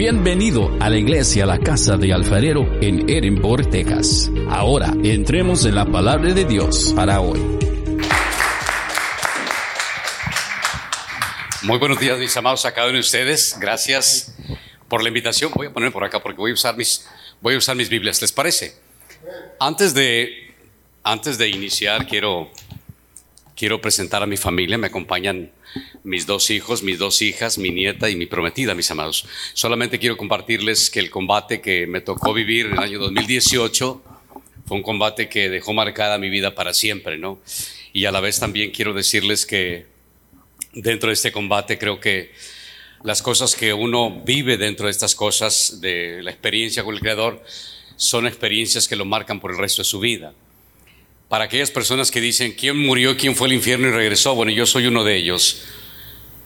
Bienvenido a la iglesia La Casa de Alfarero en Edinburgh, Texas. Ahora entremos en la palabra de Dios para hoy. Muy buenos días, mis amados, a de ustedes. Gracias por la invitación. Voy a poner por acá porque voy a usar mis, voy a usar mis Biblias. ¿Les parece? Antes de, antes de iniciar, quiero, quiero presentar a mi familia. Me acompañan mis dos hijos, mis dos hijas, mi nieta y mi prometida, mis amados. Solamente quiero compartirles que el combate que me tocó vivir en el año 2018 fue un combate que dejó marcada mi vida para siempre, ¿no? Y a la vez también quiero decirles que dentro de este combate creo que las cosas que uno vive dentro de estas cosas, de la experiencia con el Creador, son experiencias que lo marcan por el resto de su vida. Para aquellas personas que dicen, ¿quién murió, quién fue al infierno y regresó? Bueno, yo soy uno de ellos.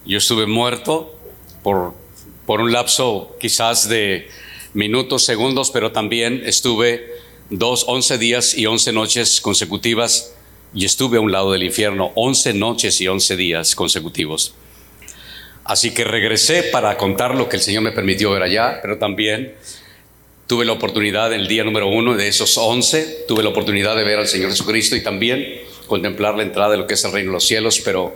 Yo estuve muerto por, por un lapso quizás de minutos, segundos, pero también estuve dos, once días y once noches consecutivas y estuve a un lado del infierno, once noches y once días consecutivos. Así que regresé para contar lo que el Señor me permitió ver allá, pero también tuve la oportunidad el día número uno de esos once, tuve la oportunidad de ver al Señor Jesucristo y también contemplar la entrada de lo que es el reino de los cielos, pero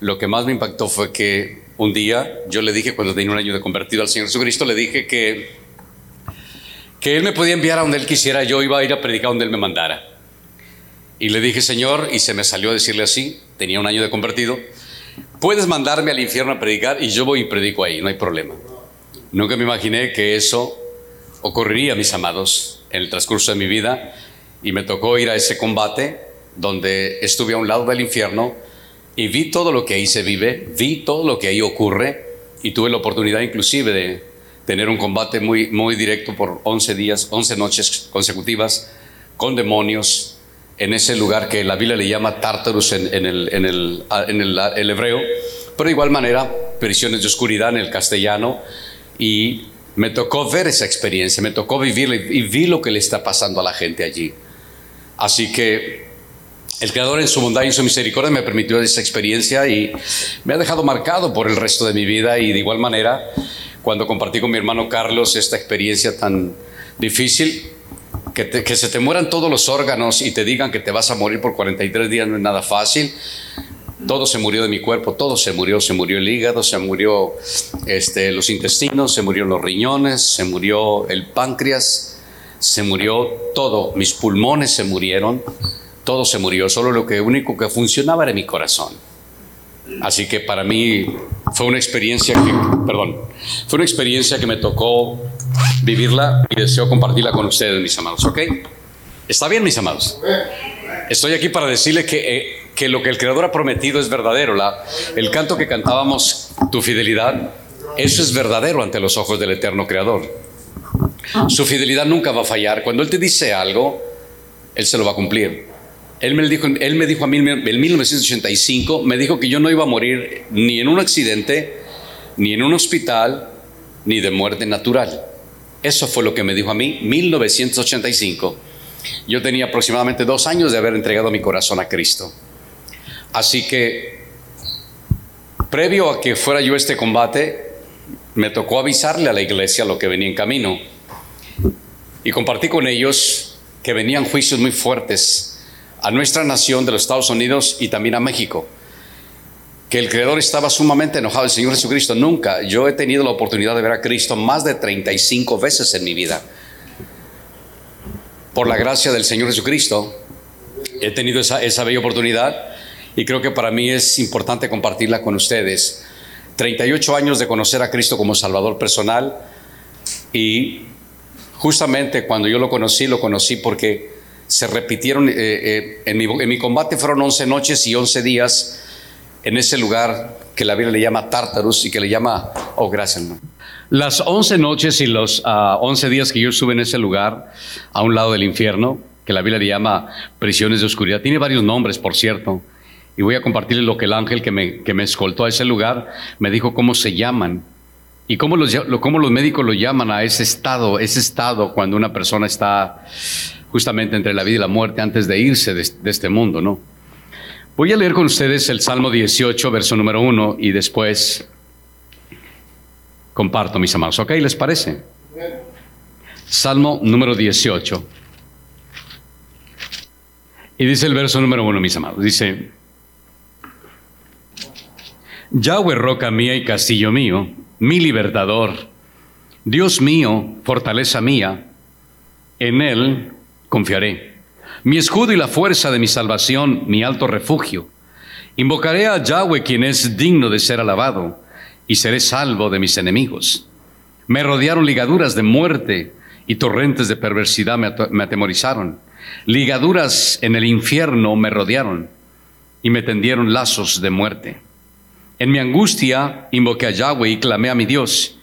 lo que más me impactó fue que un día yo le dije, cuando tenía un año de convertido al Señor Jesucristo, le dije que, que Él me podía enviar a donde Él quisiera, yo iba a ir a predicar donde Él me mandara. Y le dije, Señor, y se me salió a decirle así, tenía un año de convertido, Puedes mandarme al infierno a predicar y yo voy y predico ahí, no hay problema. Nunca me imaginé que eso ocurriría, mis amados, en el transcurso de mi vida y me tocó ir a ese combate donde estuve a un lado del infierno y vi todo lo que ahí se vive, vi todo lo que ahí ocurre y tuve la oportunidad inclusive de tener un combate muy, muy directo por 11 días, 11 noches consecutivas con demonios, en ese lugar que la Biblia le llama Tartarus en, el, en, el, en el, hebreo, pero de igual manera prisiones de oscuridad en el castellano y me tocó ver esa experiencia, me tocó vivirla y vi lo que le está pasando a la gente allí. Así que el Creador en su bondad y en su misericordia me permitió esa experiencia y me ha dejado marcado por el resto de mi vida y de igual manera cuando compartí con mi hermano Carlos esta experiencia tan difícil, que, se te mueran todos los órganos y te digan que te vas a morir por 43 días no es nada fácil. Todo se murió de mi cuerpo, todo se murió, se murió el hígado, se murió este, los intestinos, se murió los riñones, se murió el páncreas, se murió todo, mis pulmones se murieron, todo se murió, solo lo que único que funcionaba era mi corazón. Así que para mí fue una experiencia que, perdón, fue una experiencia que me tocó vivirla y deseo compartirla con ustedes, mis amados, ¿ok? ¿Está bien, mis amados? Estoy aquí para decirle que, eh, que lo que el Creador ha prometido es verdadero. La, el canto que cantábamos, tu fidelidad, eso es verdadero ante los ojos del eterno Creador. Su fidelidad nunca va a fallar. Cuando Él te dice algo, Él se lo va a cumplir. Él me dijo, él me dijo a mí en 1985, me dijo que yo no iba a morir ni en un accidente, ni en un hospital, ni de muerte natural. Eso fue lo que me dijo a mí 1985. Yo tenía aproximadamente dos años de haber entregado mi corazón a Cristo. Así que, previo a que fuera yo este combate, me tocó avisarle a la iglesia lo que venía en camino. Y compartí con ellos que venían juicios muy fuertes a nuestra nación de los Estados Unidos y también a México que el Creador estaba sumamente enojado, el Señor Jesucristo. Nunca. Yo he tenido la oportunidad de ver a Cristo más de 35 veces en mi vida. Por la gracia del Señor Jesucristo, he tenido esa, esa bella oportunidad y creo que para mí es importante compartirla con ustedes. 38 años de conocer a Cristo como Salvador personal y justamente cuando yo lo conocí, lo conocí porque se repitieron, eh, eh, en, mi, en mi combate fueron 11 noches y 11 días en ese lugar que la Biblia le llama Tartarus y que le llama, oh gracias Las once noches y los uh, once días que yo estuve en ese lugar, a un lado del infierno, que la Biblia le llama prisiones de oscuridad, tiene varios nombres, por cierto, y voy a compartirles lo que el ángel que me, que me escoltó a ese lugar me dijo cómo se llaman y cómo los, cómo los médicos lo llaman a ese estado, ese estado cuando una persona está justamente entre la vida y la muerte antes de irse de, de este mundo, ¿no? Voy a leer con ustedes el Salmo 18, verso número 1, y después comparto, mis amados. ¿Ok? ¿Les parece? Salmo número 18. Y dice el verso número uno, mis amados. Dice, Yahweh, roca mía y castillo mío, mi libertador, Dios mío, fortaleza mía, en Él confiaré. Mi escudo y la fuerza de mi salvación, mi alto refugio. Invocaré a Yahweh quien es digno de ser alabado, y seré salvo de mis enemigos. Me rodearon ligaduras de muerte y torrentes de perversidad me, atemorizaron. Ligaduras en el infierno me rodearon y me tendieron lazos de muerte. En mi angustia invoqué a Yahweh y clamé a mi Dios,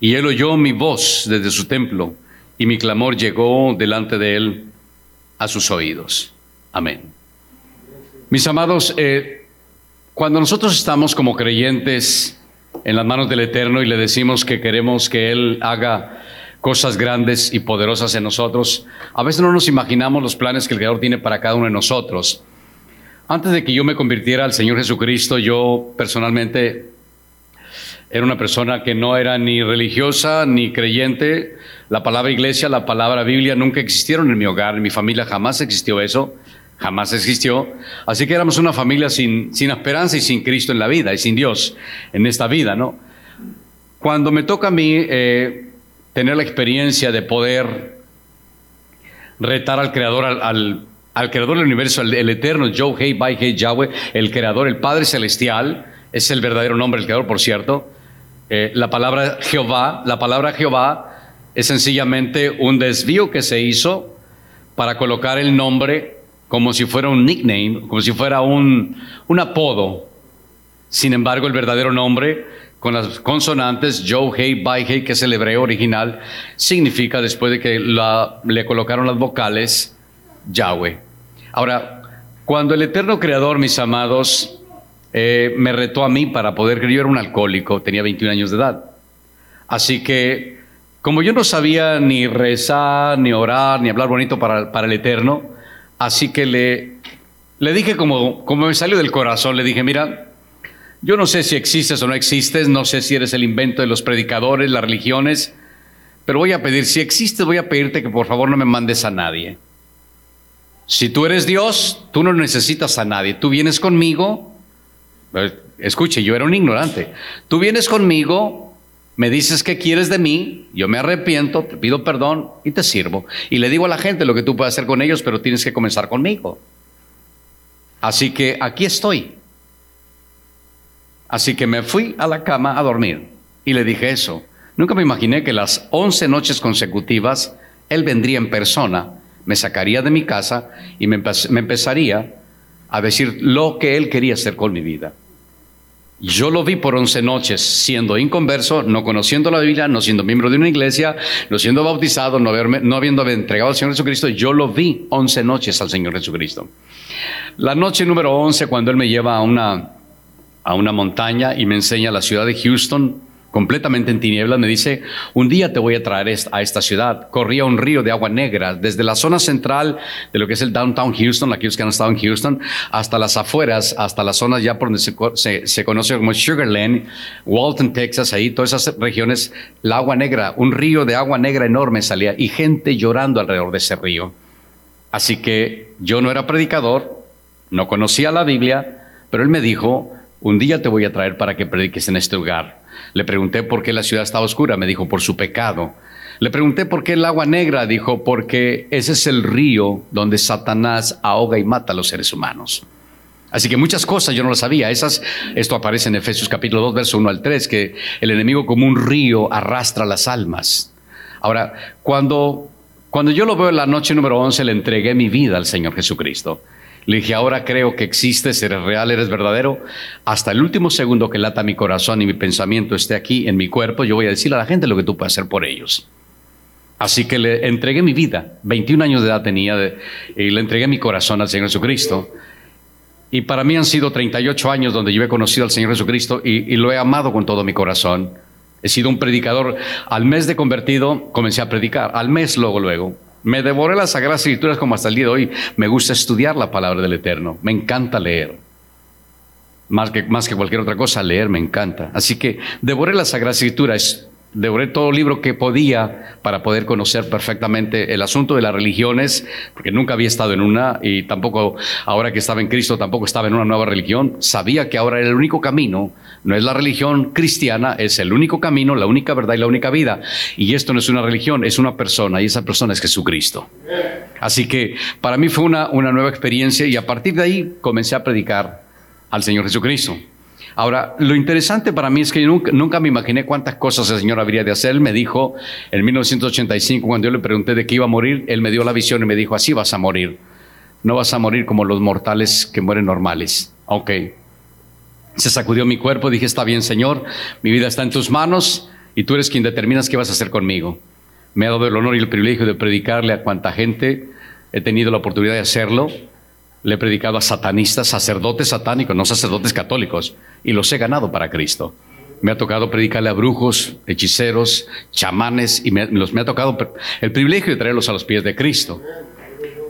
y él oyó mi voz desde su templo, y mi clamor llegó delante de él a sus oídos. Amén. Mis amados, eh, cuando nosotros estamos como creyentes en las manos del Eterno y le decimos que queremos que Él haga cosas grandes y poderosas en nosotros, a veces no nos imaginamos los planes que el Creador tiene para cada uno de nosotros. Antes de que yo me convirtiera al Señor Jesucristo, yo personalmente era una persona que no era ni religiosa ni creyente. La palabra iglesia, la palabra Biblia nunca existieron en mi hogar, en mi familia jamás existió eso, jamás existió. Así que éramos una familia sin, sin esperanza y sin Cristo en la vida y sin Dios en esta vida, ¿no? Cuando me toca a mí eh, tener la experiencia de poder retar al Creador, al, al, Creador del universo, el, eterno, Yahweh, el Creador, el Padre Celestial, es el verdadero nombre del Creador, por cierto. Eh, la palabra Jehová, la palabra Jehová es sencillamente un desvío que se hizo para colocar el nombre como si fuera un nickname, como si fuera un, un apodo. Sin embargo, el verdadero nombre, con las consonantes Joe, que es el hebreo original, significa, después de que le colocaron las vocales, Yahweh. Ahora, cuando el eterno creador, mis amados, eh, me retó a mí para poder, yo era un alcohólico, tenía 21 años de edad. Así que, como yo no sabía ni rezar, ni orar, ni hablar bonito para, para el Eterno, así que le, le dije como, como me salió del corazón, le dije, mira, yo no sé si existes o no existes, no sé si eres el invento de los predicadores, las religiones, pero voy a pedir, si existes, voy a pedirte que por favor no me mandes a nadie. Si tú eres Dios, tú no necesitas a nadie, tú vienes conmigo Escuche, yo era un ignorante. Tú vienes conmigo, me dices que quieres de mí, yo me arrepiento, te pido perdón y te sirvo. Y le digo a la gente lo que tú puedes hacer con ellos, pero tienes que comenzar conmigo. Así que aquí estoy. Así que me fui a la cama a dormir y le dije eso. Nunca me imaginé que las 11 noches consecutivas él vendría en persona, me sacaría de mi casa y me, empezaría a decir lo que él quería hacer con mi vida. Yo lo vi por once noches, siendo inconverso, no conociendo la Biblia, no siendo miembro de una iglesia, no siendo bautizado, no, haberme, no habiendo entregado al Señor Jesucristo. Yo lo vi once noches al Señor Jesucristo. La noche número once, cuando Él me lleva a una, a una montaña y me enseña la ciudad de Houston, completamente en tinieblas, me dice, un día te voy a traer a esta ciudad. Corría un río de agua negra desde la zona central de lo que es el downtown Houston, aquellos que han estado en Houston, hasta las afueras, hasta las zonas ya por donde se, se, conoce como Sugarland, Walton, Texas, ahí, todas esas regiones, el agua negra, un río de agua negra enorme salía y gente llorando alrededor de ese río. Así que yo no era predicador, no conocía la Biblia, pero él me dijo, un día te voy a traer para que prediques en este lugar. Le pregunté por qué la ciudad estaba oscura, me dijo, por su pecado. Le pregunté por qué el agua negra, dijo, porque ese es el río donde Satanás ahoga y mata a los seres humanos. Así que muchas cosas yo no las sabía. Esas, esto aparece en Efesios capítulo 2, verso 1 al 3, que el enemigo como un río arrastra las almas. Ahora, cuando, cuando yo lo veo en la noche número 11, le entregué mi vida al Señor Jesucristo. Le dije, ahora creo que existes, eres real, eres verdadero. Hasta el último segundo que lata mi corazón y mi pensamiento esté aquí en mi cuerpo, yo voy a decir a la gente lo que tú puedes hacer por ellos. Así que le entregué mi vida, 21 años de edad tenía, y le entregué mi corazón al Señor Jesucristo. Y para mí han sido 38 años donde yo he conocido al Señor Jesucristo y, y lo he amado con todo mi corazón. He sido un predicador. Al mes de convertido comencé a predicar, al mes luego, luego. Me devoré las Sagradas Escrituras como hasta el día de hoy. Me gusta estudiar la palabra del Eterno. Me encanta leer. Más que, más que cualquier otra cosa, leer me encanta. Así que devoré las Sagradas Escrituras. Devoré todo libro que podía para poder conocer perfectamente el asunto de las religiones, porque nunca había estado en una y tampoco, ahora que estaba en Cristo, tampoco estaba en una nueva religión. Sabía que ahora era el único camino, no es la religión cristiana, es el único camino, la única verdad y la única vida. Y esto no es una religión, es una persona y esa persona es Jesucristo. Así que para mí fue una, una nueva experiencia y a partir de ahí comencé a predicar al Señor Jesucristo. Ahora, lo interesante para mí es que nunca, me imaginé cuántas cosas el Señor habría de hacer. Me dijo en 1985, cuando yo le pregunté de qué iba a morir, Él me dio la visión y me dijo, así vas a morir. No vas a morir como los mortales que mueren normales. Ok. Se sacudió mi cuerpo, dije, está bien, Señor, mi vida está en tus manos y tú eres quien determinas qué vas a hacer conmigo. Me ha dado el honor y el privilegio de predicarle a cuanta gente he tenido la oportunidad de hacerlo le he predicado a satanistas, sacerdotes satánicos, no sacerdotes católicos, y los he ganado para Cristo. Me ha tocado predicarle a brujos, hechiceros, chamanes, y me, los, me ha tocado el privilegio de traerlos a los pies de Cristo.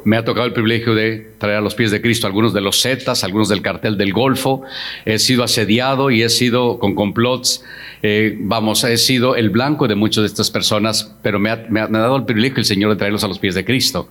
Me ha tocado el privilegio de traer a los pies de Cristo algunos de los Zetas, algunos del cartel del Golfo. He sido asediado y he sido con complots. Eh, vamos, he sido el blanco de muchas de estas personas, pero me ha, me ha dado el privilegio el Señor de traerlos a los pies de Cristo.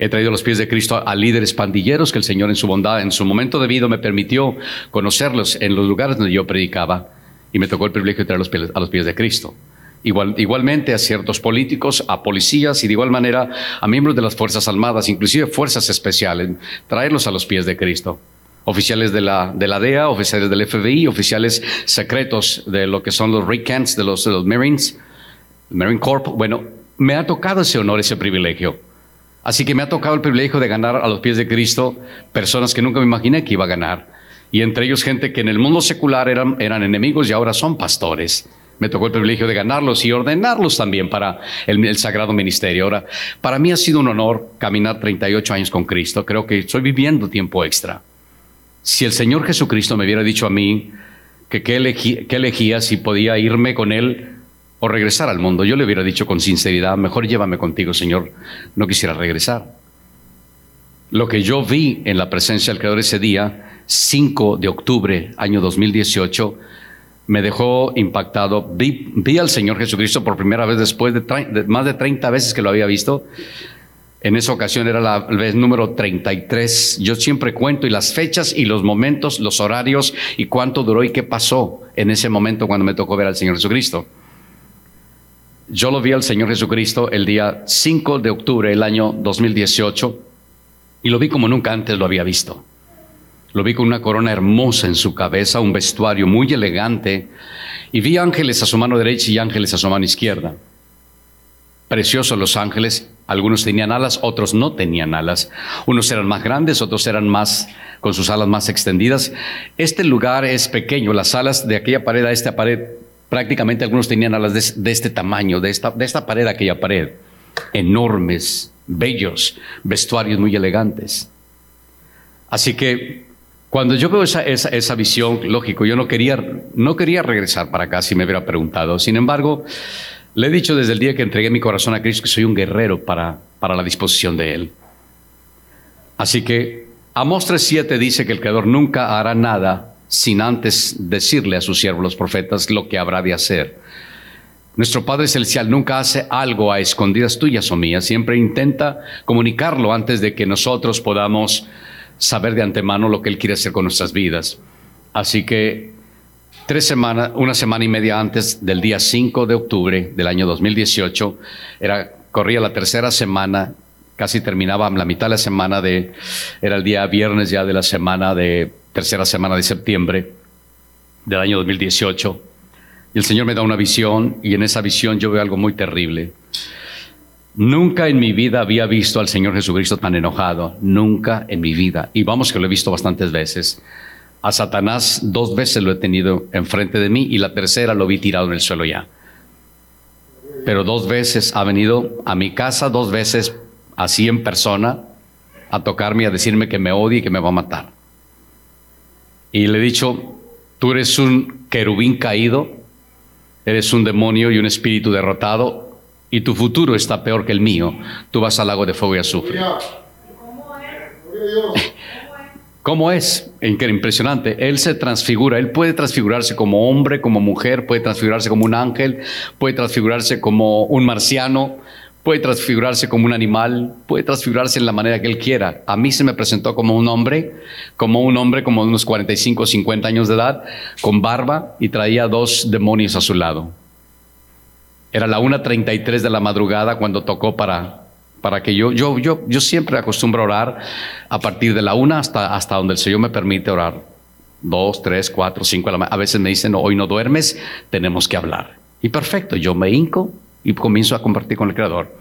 He traído los pies de Cristo a, líderes pandilleros que el Señor en su bondad, en su momento de vida, me permitió conocerlos en los lugares donde yo predicaba y me tocó el privilegio de traer los pies, a los pies de Cristo. Igual, igualmente a ciertos políticos, a policías y de igual manera a miembros de las Fuerzas Armadas, inclusive fuerzas especiales, traerlos a los pies de Cristo. Oficiales de la, de la DEA, oficiales del FBI, oficiales secretos de lo que son los recants de los, de los Marines, Marine Corp. Bueno, me ha tocado ese honor, ese privilegio. Así que me ha tocado el privilegio de ganar a los pies de Cristo personas que nunca me imaginé que iba a ganar. Y entre ellos gente que en el mundo secular eran, eran enemigos y ahora son pastores. Me tocó el privilegio de ganarlos y ordenarlos también para el, sagrado ministerio. Ahora, para mí ha sido un honor caminar 38 años con Cristo. Creo que estoy viviendo tiempo extra. Si el Señor Jesucristo me hubiera dicho a mí que qué elegía si podía irme con Él o regresar al mundo. Yo le hubiera dicho con sinceridad, mejor llévame contigo, Señor, no quisiera regresar. Lo que yo vi en la presencia del Creador ese día, 5 de octubre, año 2018, me dejó impactado. Vi, al Señor Jesucristo por primera vez después de, más de 30 veces que lo había visto. En esa ocasión era la vez número 33. Yo siempre cuento y las fechas y los momentos, los horarios y cuánto duró y qué pasó en ese momento cuando me tocó ver al Señor Jesucristo. Yo lo vi al Señor Jesucristo el día 5 de octubre del año 2018 y lo vi como nunca antes lo había visto. Lo vi con una corona hermosa en su cabeza, un vestuario muy elegante y vi ángeles a su mano derecha y ángeles a su mano izquierda. Preciosos los ángeles, algunos tenían alas, otros no tenían alas. Unos eran más grandes, otros eran más con sus alas más extendidas. Este lugar es pequeño, las alas de aquella pared a esta pared Prácticamente algunos tenían alas de, este tamaño, de esta, de esta pared aquella pared. Enormes, bellos, vestuarios muy elegantes. Así que cuando yo veo esa, esa, visión, lógico, yo no quería, no quería regresar para acá si me hubiera preguntado. Sin embargo, le he dicho desde el día que entregué mi corazón a Cristo que soy un guerrero para, para la disposición de Él. Así que Amos 3.7 dice que el Creador nunca hará nada sin antes decirle a sus siervos los profetas lo que habrá de hacer. Nuestro Padre Celestial nunca hace algo a escondidas tuyas o mías, siempre intenta comunicarlo antes de que nosotros podamos saber de antemano lo que Él quiere hacer con nuestras vidas. Así que tres semanas, una semana y media antes del día 5 de octubre del año 2018, era, corría la tercera semana, casi terminaba la mitad de la semana de, era el día viernes ya de la semana de tercera semana de septiembre del año 2018. Y el Señor me da una visión y en esa visión yo veo algo muy terrible. Nunca en mi vida había visto al Señor Jesucristo tan enojado, nunca en mi vida. Y vamos que lo he visto bastantes veces. A Satanás dos veces lo he tenido enfrente de mí y la tercera lo vi tirado en el suelo ya. Pero dos veces ha venido a mi casa, dos veces así en persona, a tocarme a decirme que me odia y que me va a matar y le he dicho, tú eres un querubín caído, eres un demonio y un espíritu derrotado, y tu futuro está peor que el mío. Tú vas al lago de fuego y azufre. ¿Cómo es? Impresionante. Él se transfigura. Él puede transfigurarse como hombre, como mujer, puede transfigurarse como un ángel, puede transfigurarse como un marciano, puede transfigurarse como un animal, puede transfigurarse en la manera que él quiera. A mí se me presentó como un hombre, como un hombre como de unos 45 o 50 años de edad, con barba y traía dos demonios a su lado. Era la 1.33 de la madrugada cuando tocó para, para que yo, yo, yo, yo siempre acostumbro a orar a partir de la 1 hasta, hasta donde el Señor me permite orar. Dos, tres, cuatro, cinco A veces me dicen, hoy no duermes, tenemos que hablar. Y perfecto, yo me hinco y comienzo a compartir con el Creador.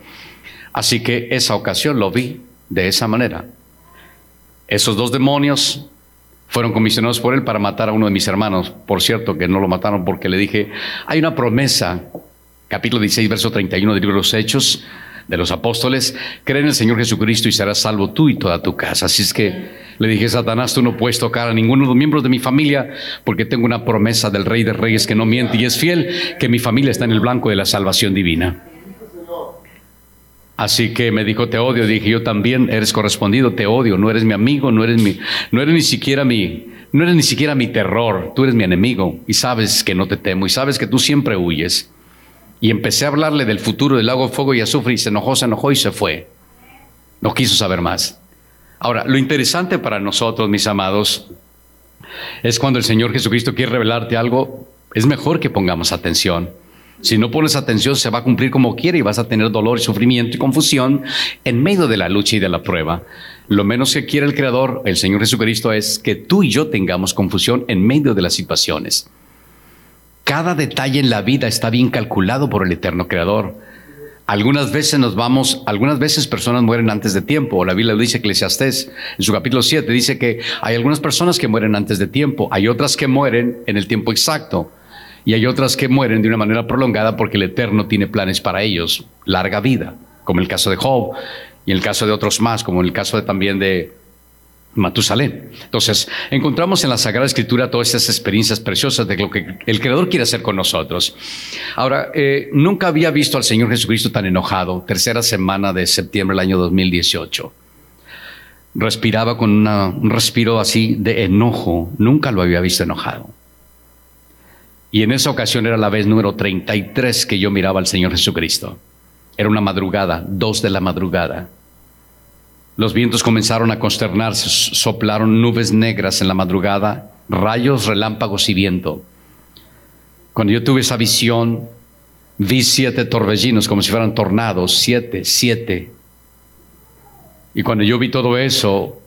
Así que esa ocasión lo vi de esa manera. Esos dos demonios fueron comisionados por él para matar a uno de mis hermanos. Por cierto, que no lo mataron porque le dije, hay una promesa, capítulo 16, verso 31 del libro de los Hechos de los apóstoles, cree en el Señor Jesucristo y serás salvo tú y toda tu casa. Así es que le dije, Satanás, tú no puedes tocar a ninguno de los miembros de mi familia porque tengo una promesa del Rey de Reyes que no miente y es fiel, que mi familia está en el blanco de la salvación divina. Así que me dijo, te odio. Dije, yo también eres correspondido, te odio. No eres mi amigo, no eres mi, no eres ni siquiera mi, no eres ni siquiera mi terror. Tú eres mi enemigo y sabes que no te temo y sabes que tú siempre huyes. Y empecé a hablarle del futuro del lago de fuego y azufre y se enojó, se enojó y se fue. No quiso saber más. Ahora, lo interesante para nosotros, mis amados, es cuando el Señor Jesucristo quiere revelarte algo, es mejor que pongamos atención. Si no pones atención, se va a cumplir como quiere y vas a tener dolor y sufrimiento y confusión en medio de la lucha y de la prueba. Lo menos que quiere el Creador, el Señor Jesucristo, es que tú y yo tengamos confusión en medio de las situaciones. Cada detalle en la vida está bien calculado por el eterno Creador. Algunas veces nos vamos, algunas veces personas mueren antes de tiempo. La Biblia lo dice Eclesiastés en su capítulo 7, dice que hay algunas personas que mueren antes de tiempo, hay otras que mueren en el tiempo exacto. Y hay otras que mueren de una manera prolongada porque el Eterno tiene planes para ellos, larga vida, como el caso de Job y el caso de otros más, como el caso también de Matusalén. Entonces, encontramos en la Sagrada Escritura todas esas experiencias preciosas de lo que el Creador quiere hacer con nosotros. Ahora, eh, nunca había visto al Señor Jesucristo tan enojado, tercera semana de septiembre del año 2018. Respiraba con un respiro así de enojo, nunca lo había visto enojado. Y en esa ocasión era la vez número 33 que yo miraba al Señor Jesucristo. Era una madrugada, dos de la madrugada. Los vientos comenzaron a consternarse, soplaron nubes negras en la madrugada, rayos, relámpagos y viento. Cuando yo tuve esa visión, vi siete torbellinos como si fueran tornados, siete, siete. Y cuando yo vi todo eso,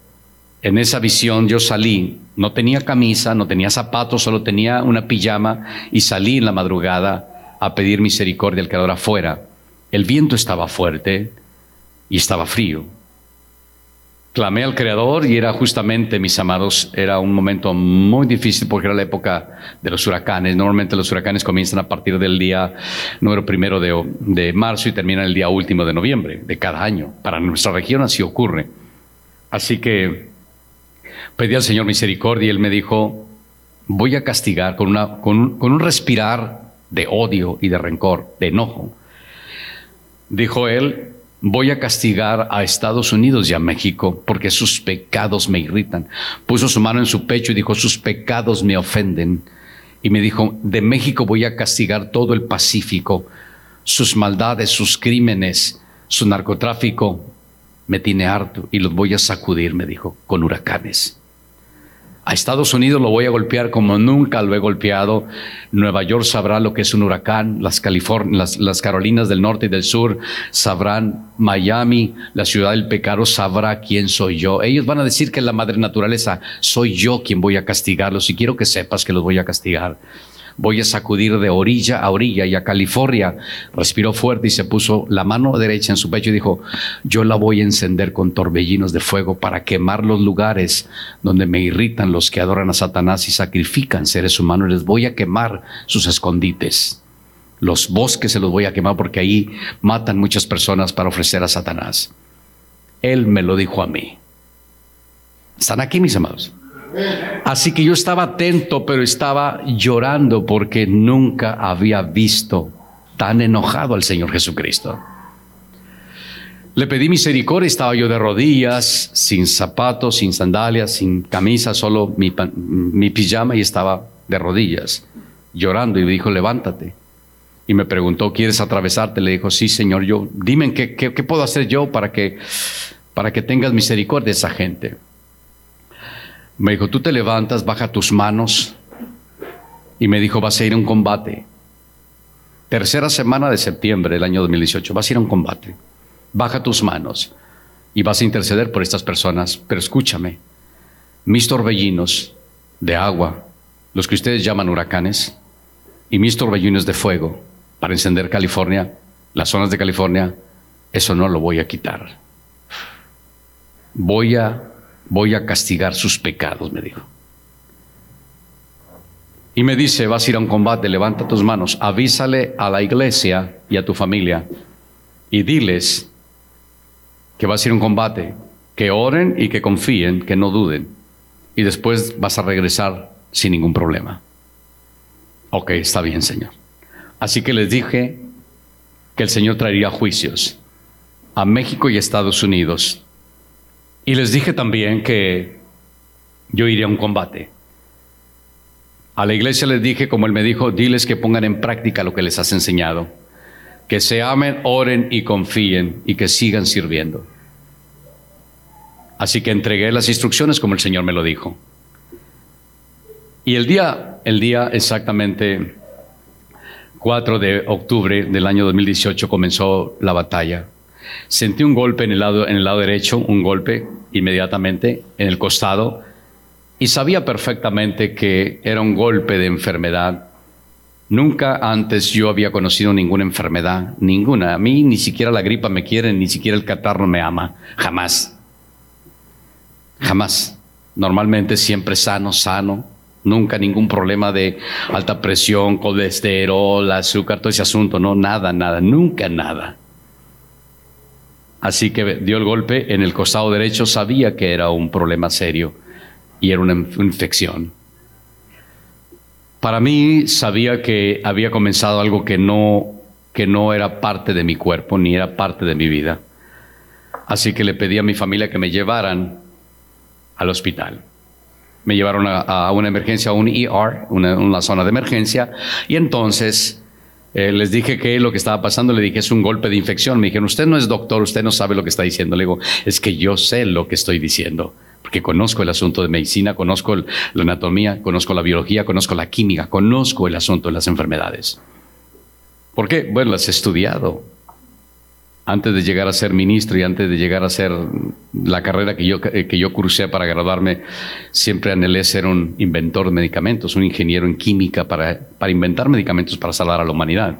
en esa visión yo salí, no tenía camisa, no tenía zapatos, solo tenía una pijama y salí en la madrugada a pedir misericordia al Creador afuera. El viento estaba fuerte y estaba frío. Clamé al Creador y era justamente, mis amados, era un momento muy difícil porque era la época de los huracanes. Normalmente los huracanes comienzan a partir del día número primero de, de marzo y terminan el día último de noviembre de cada año. Para nuestra región así ocurre. Así que pedí al Señor misericordia y Él me dijo, voy a castigar con, una, con, un, respirar de odio y de rencor, de enojo. Dijo Él, voy a castigar a Estados Unidos y a México porque sus pecados me irritan. Puso su mano en su pecho y dijo, sus pecados me ofenden. Y me dijo, de México voy a castigar todo el Pacífico, sus maldades, sus crímenes, su narcotráfico, me tiene harto y los voy a sacudir, me dijo, con huracanes. A Estados Unidos lo voy a golpear como nunca lo he golpeado. Nueva York sabrá lo que es un huracán. Las, Carolinas del Norte y del Sur sabrán. Miami, la ciudad del pecado, sabrá quién soy yo. Ellos van a decir que la madre naturaleza. Soy yo quien voy a castigarlos. Y quiero que sepas que los voy a castigar voy a sacudir de orilla a orilla y a California. Respiró fuerte y se puso la mano derecha en su pecho y dijo, yo la voy a encender con torbellinos de fuego para quemar los lugares donde me irritan los que adoran a Satanás y sacrifican seres humanos. Les voy a quemar sus escondites. Los bosques se los voy a quemar porque ahí matan muchas personas para ofrecer a Satanás. Él me lo dijo a mí. ¿Están aquí, mis amados? Así que yo estaba atento, pero estaba llorando porque nunca había visto tan enojado al Señor Jesucristo. Le pedí misericordia, estaba yo de rodillas, sin zapatos, sin sandalias, sin camisa, solo mi, pijama y estaba de rodillas, llorando y me dijo, levántate. Y me preguntó, ¿quieres atravesarte? Le dijo, sí, Señor, yo, dime qué, qué, qué puedo hacer yo para que, para que tengas misericordia de esa gente. Me dijo, tú te levantas, baja tus manos. Y me dijo, vas a ir a un combate. Tercera semana de septiembre del año 2018, vas a ir a un combate baja tus manos y vas a interceder por estas personas. Pero escúchame, mis torbellinos de agua, los que ustedes llaman huracanes, y mis torbellinos de fuego para encender California, las zonas de California, eso no lo voy a quitar. Voy a, voy a castigar sus pecados, me dijo. Y me dice, vas a ir a un combate, levanta tus manos, avísale a la iglesia y a tu familia y diles que vas a ir a un combate, que oren y que confíen, que no duden. Y después vas a regresar sin ningún problema. Ok, está bien, Señor. Así que les dije que el Señor traería juicios a México y Estados Unidos. Y les dije también que yo iría a un combate. A la iglesia les dije, como él me dijo, diles que pongan en práctica lo que les has enseñado. Que se amen, oren y confíen y que sigan sirviendo. Así que entregué las instrucciones como el Señor me lo dijo. Y el día, el día exactamente 4 de octubre del año 2018 comenzó la batalla. Sentí un golpe en el lado, en el lado derecho, un golpe inmediatamente en el costado, y sabía perfectamente que era un golpe de enfermedad. Nunca antes yo había conocido ninguna enfermedad, ninguna. A mí ni siquiera la gripa me quiere, ni siquiera el catarro me ama, jamás. Jamás. Normalmente siempre sano, sano. Nunca ningún problema de alta presión, colesterol, azúcar, todo ese asunto. No, nada, nada. Nunca nada. Así que dio el golpe en el costado derecho. Sabía que era un problema serio y era una infección. Para mí sabía que había comenzado algo que no, que no era parte de mi cuerpo ni era parte de mi vida. Así que le pedí a mi familia que me llevaran al hospital. Me llevaron a, una emergencia, a un ER, una, zona de emergencia, y entonces eh, les dije que lo que estaba pasando, le dije, es un golpe de infección. Me dijeron, usted no es doctor, usted no sabe lo que está diciendo. Le digo, es que yo sé lo que estoy diciendo, porque conozco el asunto de medicina, conozco la anatomía, conozco la biología, conozco la química, conozco el asunto de las enfermedades. ¿Por qué? Bueno, las he estudiado antes de llegar a ser ministro y antes de llegar a ser la carrera que yo, que yo cursé para graduarme, siempre anhelé ser un inventor de medicamentos, un ingeniero en química para, para inventar medicamentos para salvar a la humanidad.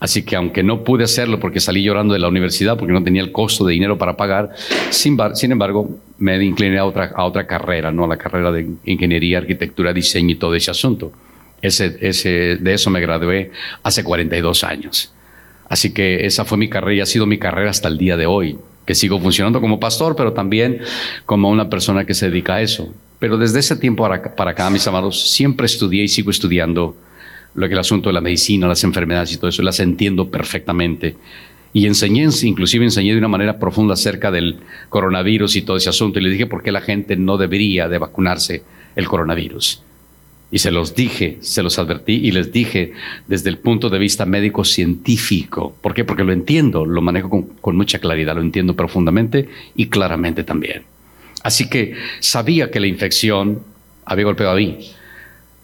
Así que aunque no pude hacerlo porque salí llorando de la universidad porque no tenía el costo de dinero para pagar, sin, sin embargo me incliné a otra, a otra carrera, ¿no? a la carrera de ingeniería, arquitectura, diseño y todo ese asunto. Ese, ese, de eso me gradué hace 42 años. Así que esa fue mi carrera y ha sido mi carrera hasta el día de hoy, que sigo funcionando como pastor, pero también como una persona que se dedica a eso. Pero desde ese tiempo para acá, mis amados, siempre estudié y sigo estudiando lo que el asunto de la medicina, las enfermedades y todo eso, las entiendo perfectamente. Y enseñé, inclusive enseñé de una manera profunda acerca del coronavirus y todo ese asunto. Y le dije por qué la gente no debería de vacunarse el coronavirus. Y se los dije, se los advertí y les dije desde el punto de vista médico científico. ¿Por qué? Porque lo entiendo, lo manejo con, mucha claridad, lo entiendo profundamente y claramente también. Así que sabía que la infección había golpeado a mí.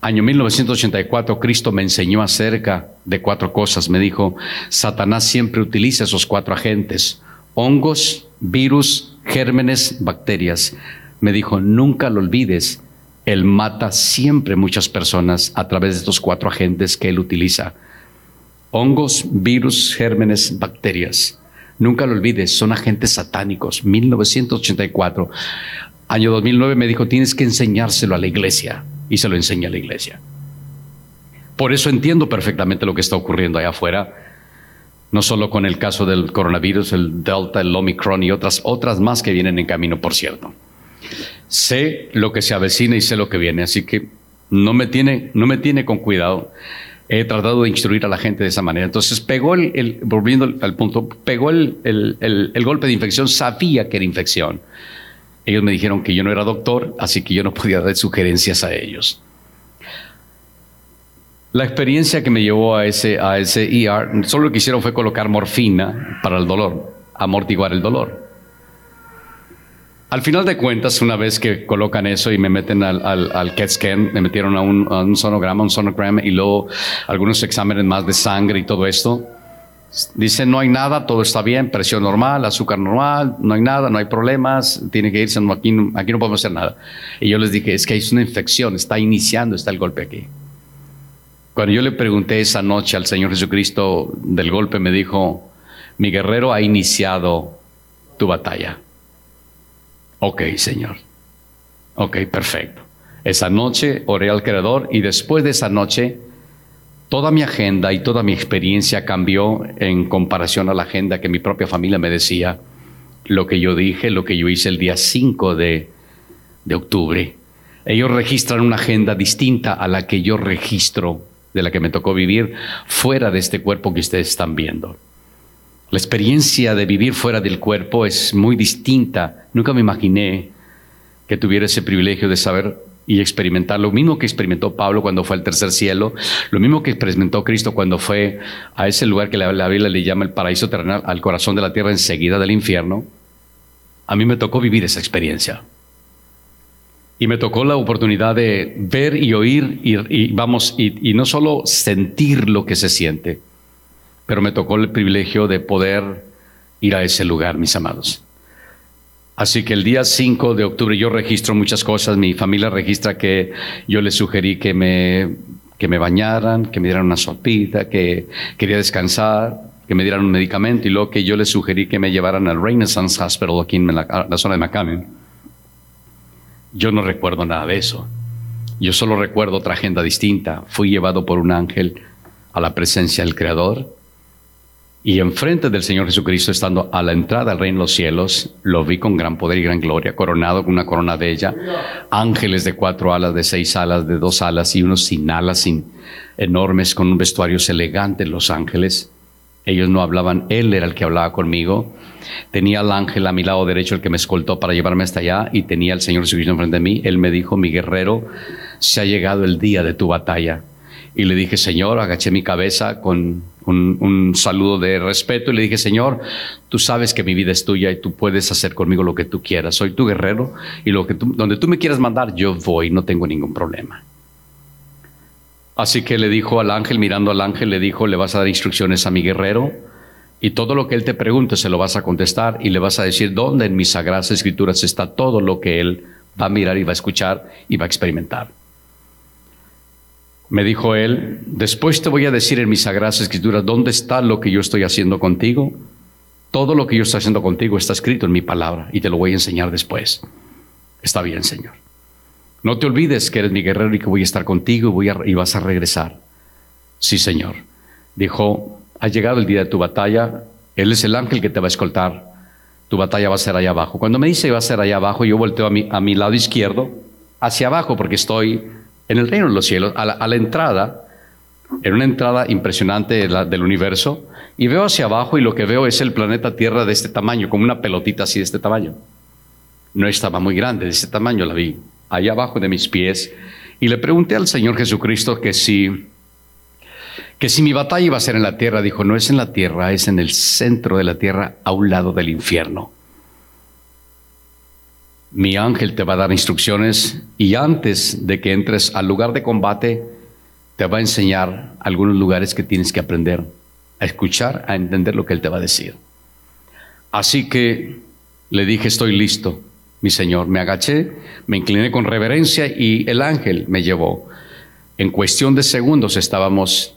Año 1984, Cristo me enseñó acerca de cuatro cosas. Me dijo, Satanás siempre utiliza esos cuatro agentes, hongos, virus, gérmenes, bacterias. Me dijo, nunca lo olvides, él mata siempre muchas personas a través de estos cuatro agentes que Él utiliza. Hongos, virus, gérmenes, bacterias. Nunca lo olvides, son agentes satánicos. 1984. Año 2009 me dijo, tienes que enseñárselo a la iglesia. Y se lo enseña a la iglesia. Por eso entiendo perfectamente lo que está ocurriendo allá afuera. No solo con el caso del coronavirus, el Delta, el Omicron y otras, otras más que vienen en camino, por cierto sé lo que se avecina y sé lo que viene, así que no me tiene, no me tiene con cuidado. He tratado de instruir a la gente de esa manera. Entonces pegó el, volviendo al punto, pegó el, el, golpe de infección, sabía que era infección. Ellos me dijeron que yo no era doctor, así que yo no podía dar sugerencias a ellos. La experiencia que me llevó a ese, a ese ER, solo lo que hicieron fue colocar morfina para el dolor, amortiguar el dolor. Al final de cuentas, una vez que colocan eso y me meten al, al, CAT scan, me metieron a un, sonograma, un sonograma y luego algunos exámenes más de sangre y todo esto. Dicen, no hay nada, todo está bien, presión normal, azúcar normal, no hay nada, no hay problemas, tiene que irse, aquí, aquí no podemos hacer nada. Y yo les dije, es que es una infección, está iniciando, está el golpe aquí. Cuando yo le pregunté esa noche al Señor Jesucristo del golpe, me dijo, mi guerrero ha iniciado tu batalla. Ok, Señor. Ok, perfecto. Esa noche oré al Creador y después de esa noche toda mi agenda y toda mi experiencia cambió en comparación a la agenda que mi propia familia me decía, lo que yo dije, lo que yo hice el día 5 de, de octubre. Ellos registran una agenda distinta a la que yo registro, de la que me tocó vivir fuera de este cuerpo que ustedes están viendo. La experiencia de vivir fuera del cuerpo es muy distinta. Nunca me imaginé que tuviera ese privilegio de saber y experimentar lo mismo que experimentó Pablo cuando fue al tercer cielo, lo mismo que experimentó Cristo cuando fue a ese lugar que la, Biblia le llama el paraíso terrenal, al corazón de la tierra enseguida del infierno. A mí me tocó vivir esa experiencia. Y me tocó la oportunidad de ver y oír y, vamos, y no solo sentir lo que se siente, pero me tocó el privilegio de poder ir a ese lugar, mis amados. Así que el día 5 de octubre yo registro muchas cosas, mi familia registra que yo les sugerí que me, que me bañaran, que me dieran una sopita, que quería descansar, que me dieran un medicamento y luego que yo les sugerí que me llevaran al Renaissance Hospital aquí en la, zona de McAllen. Yo no recuerdo nada de eso. Yo solo recuerdo otra agenda distinta. Fui llevado por un ángel a la presencia del Creador y enfrente del Señor Jesucristo, estando a la entrada al reino de los cielos, lo vi con gran poder y gran gloria, coronado con una corona de ella, ángeles de cuatro alas, de seis alas, de dos alas y unos sin alas, sin, enormes, con un vestuario elegante, los ángeles. Ellos no hablaban, Él era el que hablaba conmigo. Tenía al ángel a mi lado derecho, el que me escoltó para llevarme hasta allá, y tenía al Señor Jesucristo enfrente de mí. Él me dijo, mi guerrero, se ha llegado el día de tu batalla. Y le dije, Señor, agaché mi cabeza con un, saludo de respeto y le dije, Señor, tú sabes que mi vida es tuya y tú puedes hacer conmigo lo que tú quieras. Soy tu guerrero y donde tú me quieras mandar, yo voy, no tengo ningún problema. Así que le dijo al ángel, mirando al ángel, le dijo, le vas a dar instrucciones a mi guerrero y todo lo que él te pregunte se lo vas a contestar y le vas a decir dónde en mis sagradas escrituras está todo lo que él va a mirar y va a escuchar y va a experimentar. Me dijo él, después te voy a decir en mis sagradas escrituras dónde está lo que yo estoy haciendo contigo. Todo lo que yo estoy haciendo contigo está escrito en mi palabra y te lo voy a enseñar después. Está bien, Señor. No te olvides que eres mi guerrero y que voy a estar contigo y, voy y vas a regresar. Sí, Señor. Dijo, ha llegado el día de tu batalla. Él es el ángel que te va a escoltar. Tu batalla va a ser allá abajo. Cuando me dice va a ser allá abajo, yo volteo a mi, a mi lado izquierdo, hacia abajo, porque estoy en el reino de los cielos, a la, entrada, en una entrada impresionante del universo, y veo hacia abajo y lo que veo es el planeta Tierra de este tamaño, como una pelotita así de este tamaño. No estaba muy grande, de este tamaño la vi, allá abajo de mis pies, y le pregunté al Señor Jesucristo que si, que si mi batalla iba a ser en la tierra, dijo, no es en la tierra, es en el centro de la tierra, a un lado del infierno mi ángel te va a dar instrucciones y antes de que entres al lugar de combate, te va a enseñar algunos lugares que tienes que aprender a escuchar, a entender lo que él te va a decir. Así que le dije, estoy listo, mi Señor. Me agaché, me incliné con reverencia y el ángel me llevó. En cuestión de segundos estábamos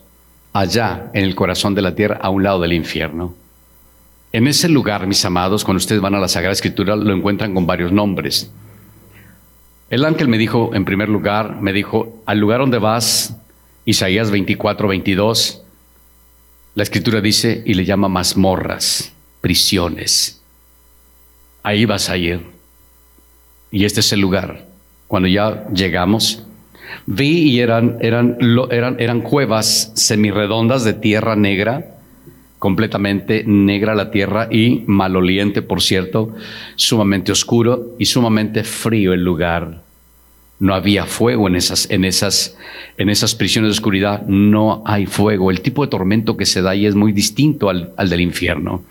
allá en el corazón de la tierra, a un lado del infierno. En ese lugar, mis amados, cuando ustedes van a la Sagrada Escritura, lo encuentran con varios nombres. El ángel me dijo, en primer lugar, me dijo, al lugar donde vas, Isaías 24, 22, la Escritura dice y le llama mazmorras, prisiones. Ahí vas a ir. Y este es el lugar. Cuando ya llegamos, Vi y eran, eran, eran, eran cuevas semirredondas de tierra negra, completamente negra la tierra y maloliente, por cierto, sumamente oscuro y sumamente frío el lugar. No había fuego en esas, en esas, en esas prisiones de oscuridad, no hay fuego. El tipo de tormento que se da ahí es muy distinto al, al del infierno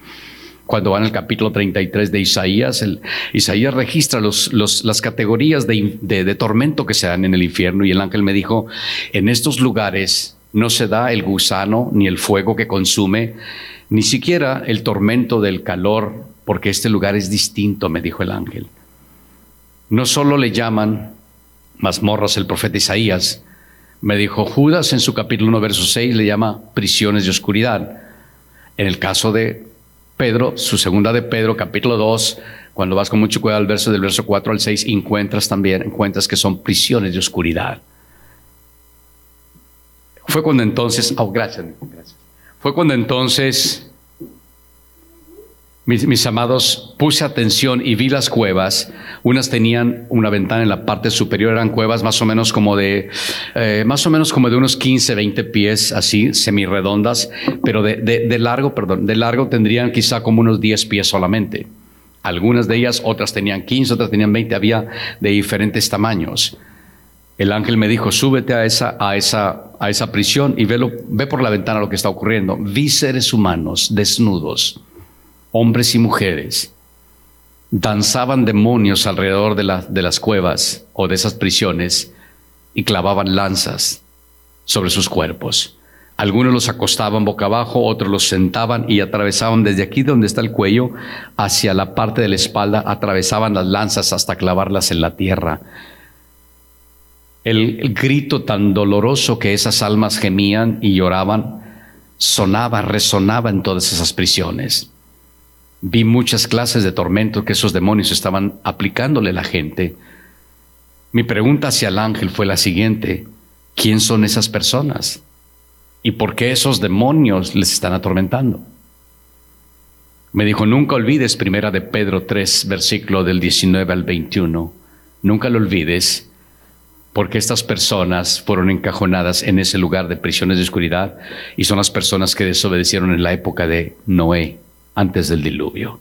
cuando van al capítulo 33 de Isaías, Isaías registra los, las categorías de, de, tormento que se dan en el infierno y el ángel me dijo, en estos lugares no se da el gusano ni el fuego que consume, ni siquiera el tormento del calor, porque este lugar es distinto, me dijo el ángel. No solo le llaman mazmorras el profeta Isaías, me dijo Judas en su capítulo 1, verso 6, le llama prisiones de oscuridad. En el caso de Pedro, su segunda de Pedro, capítulo 2, cuando vas con mucho cuidado al verso del verso 4 al 6, encuentras también, encuentras que son prisiones de oscuridad. Fue cuando entonces, oh, gracias. Fue cuando entonces mis, amados, puse atención y vi las cuevas. Unas tenían una ventana en la parte superior, eran cuevas más o menos como de, eh, más o menos como de unos 15, 20 pies, así, semirredondas, pero de, de, largo, perdón, de largo tendrían quizá como unos 10 pies solamente. Algunas de ellas, otras tenían 15, otras tenían 20, había de diferentes tamaños. El ángel me dijo, súbete a esa, a esa, a esa prisión y ve, ve por la ventana lo que está ocurriendo. Vi seres humanos desnudos hombres y mujeres, danzaban demonios alrededor de, de las cuevas o de esas prisiones y clavaban lanzas sobre sus cuerpos. Algunos los acostaban boca abajo, otros los sentaban y atravesaban desde aquí donde está el cuello hacia la parte de la espalda, atravesaban las lanzas hasta clavarlas en la tierra. El grito tan doloroso que esas almas gemían y lloraban sonaba, resonaba en todas esas prisiones. Vi muchas clases de tormentos que esos demonios estaban aplicándole a la gente. Mi pregunta hacia el ángel fue la siguiente, ¿quién son esas personas? ¿Y por qué esos demonios les están atormentando? Me dijo, nunca olvides primera de Pedro 3, versículo del 19 al 21. Nunca lo olvides, porque estas personas fueron encajonadas en ese lugar de prisiones de oscuridad y son las personas que desobedecieron en la época de Noé antes del diluvio.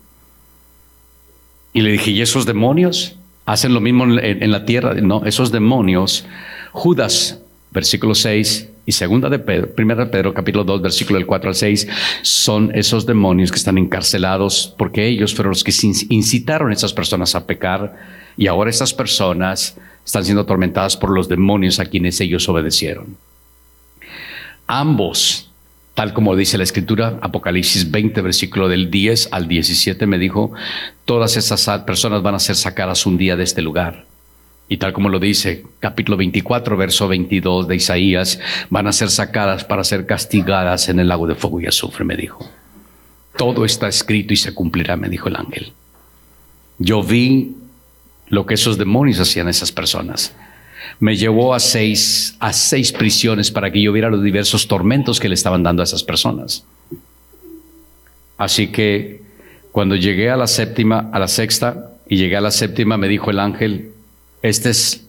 Y le dije, ¿y esos demonios hacen lo mismo en, la tierra? No, esos demonios, Judas, versículo 6, y segunda de Pedro, primera de Pedro, capítulo 2, versículo del 4 al 6, son esos demonios que están encarcelados porque ellos fueron los que incitaron a esas personas a pecar y ahora esas personas están siendo atormentadas por los demonios a quienes ellos obedecieron. Ambos Tal como dice la escritura, Apocalipsis 20, versículo del 10 al 17, me dijo, todas esas personas van a ser sacadas un día de este lugar. Y tal como lo dice capítulo 24, verso 22 de Isaías, van a ser sacadas para ser castigadas en el lago de fuego y azufre, me dijo. Todo está escrito y se cumplirá, me dijo el ángel. Yo vi lo que esos demonios hacían a esas personas me llevó a seis, a seis prisiones para que yo viera los diversos tormentos que le estaban dando a esas personas. Así que cuando llegué a la séptima, a la sexta, y llegué a la séptima, me dijo el ángel, esta es,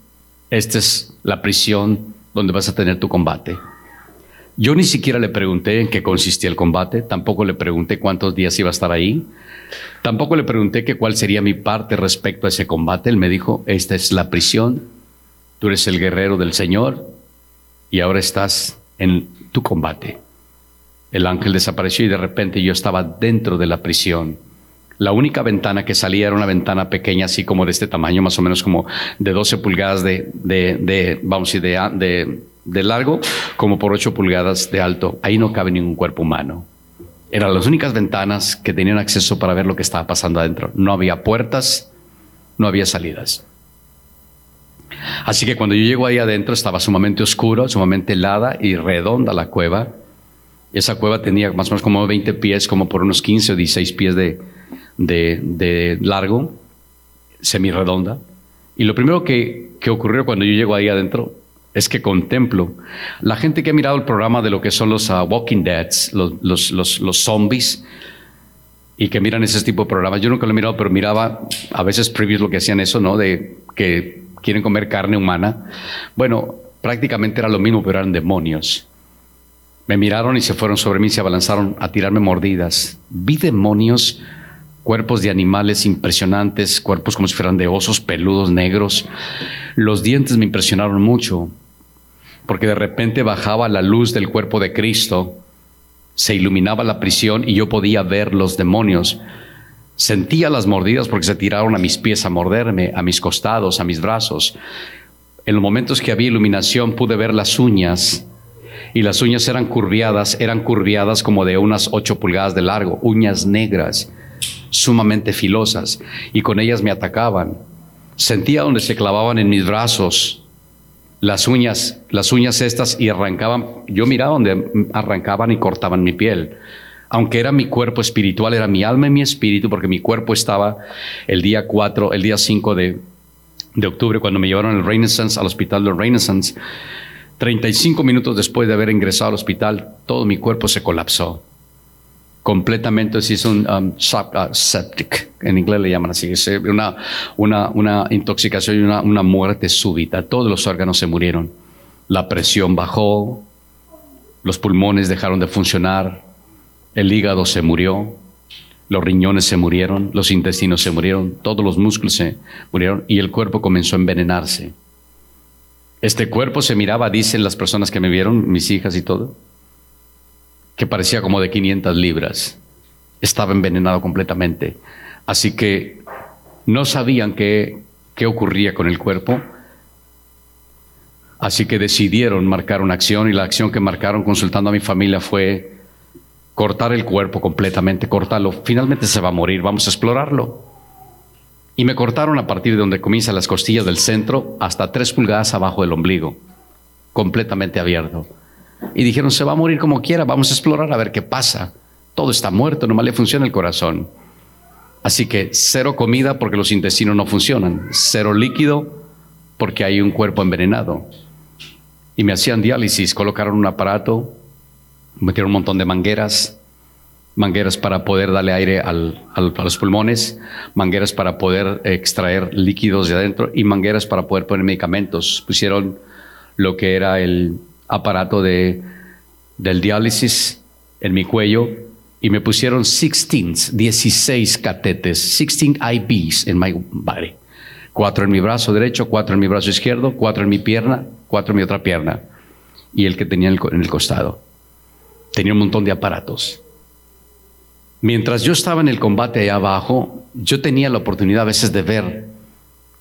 esta es la prisión donde vas a tener tu combate. Yo ni siquiera le pregunté en qué consistía el combate, tampoco le pregunté cuántos días iba a estar ahí, tampoco le pregunté que cuál sería mi parte respecto a ese combate. Él me dijo, esta es la prisión Tú eres el guerrero del Señor y ahora estás en tu combate. El ángel desapareció y de repente yo estaba dentro de la prisión. La única ventana que salía era una ventana pequeña, así como de este tamaño, más o menos como de 12 pulgadas de, de, vamos a decir, de, de, largo, como por 8 pulgadas de alto. Ahí no cabe ningún cuerpo humano. Eran las únicas ventanas que tenían acceso para ver lo que estaba pasando adentro. No había puertas, no había salidas. Así que cuando yo llego ahí adentro estaba sumamente oscuro, sumamente helada y redonda la cueva. Esa cueva tenía más o menos como 20 pies, como por unos 15 o 16 pies de, de, de largo, semirredonda. Y lo primero que, que ocurrió cuando yo llego ahí adentro es que contemplo la gente que ha mirado el programa de lo que son los uh, Walking Deads, los, los, zombies, y que miran ese tipo de programas. Yo nunca lo he mirado, pero miraba a veces previews lo que hacían eso, ¿no? De que quieren comer carne humana. Bueno, Prácticamente era lo mismo, pero eran demonios. Me miraron y se fueron sobre mí, se abalanzaron a tirarme mordidas. Vi demonios, cuerpos de animales impresionantes, cuerpos como si fueran de osos peludos negros. Los dientes me impresionaron mucho, porque de repente bajaba la luz del cuerpo de Cristo, se iluminaba la prisión y yo podía ver los demonios. Sentía las mordidas porque se tiraron a mis pies a morderme, a mis costados, a mis brazos. En los momentos que había iluminación pude ver las uñas y las uñas eran curviadas, eran curviadas como de unas ocho pulgadas de largo, uñas negras, sumamente filosas, y con ellas me atacaban. Sentía donde se clavaban en mis brazos las uñas, las uñas estas y arrancaban, yo miraba donde arrancaban y cortaban mi piel aunque era mi cuerpo espiritual, era mi alma y mi espíritu, porque mi cuerpo estaba el día 4, el día 5 de, octubre, cuando me llevaron al Renaissance, al hospital del Renaissance. 35 minutos después de haber ingresado al hospital, todo mi cuerpo se colapsó. Completamente se hizo un um, uh, septic, en inglés le llaman así, una, una, una intoxicación y una, una muerte súbita. Todos los órganos se murieron. La presión bajó, los pulmones dejaron de funcionar, el hígado se murió, los riñones se murieron, los intestinos se murieron, todos los músculos se murieron y el cuerpo comenzó a envenenarse. Este cuerpo se miraba, dicen las personas que me vieron, mis hijas y todo, que parecía como de 500 libras. Estaba envenenado completamente. Así que no sabían qué, qué ocurría con el cuerpo. Así que decidieron marcar una acción y la acción que marcaron consultando a mi familia fue cortar el cuerpo completamente, cortarlo. Finalmente se va a morir, vamos a explorarlo. Y me cortaron a partir de donde comienzan las costillas del centro hasta tres pulgadas abajo del ombligo, completamente abierto. Y dijeron, se va a morir como quiera, vamos a explorar a ver qué pasa. Todo está muerto, nomás le funciona el corazón. Así que cero comida porque los intestinos no funcionan, cero líquido porque hay un cuerpo envenenado. Y me hacían diálisis, colocaron un aparato, metieron un montón de mangueras, mangueras para poder darle aire a los pulmones, mangueras para poder extraer líquidos de adentro y mangueras para poder poner medicamentos. Pusieron lo que era el aparato de, del diálisis en mi cuello y me pusieron 16, 16 catetes, 16 IVs en mi body. Cuatro en mi brazo derecho, cuatro en mi brazo izquierdo, cuatro en mi pierna, cuatro en mi otra pierna y el que tenía en el costado. Tenía un montón de aparatos. Mientras yo estaba en el combate allá abajo, yo tenía la oportunidad a veces de ver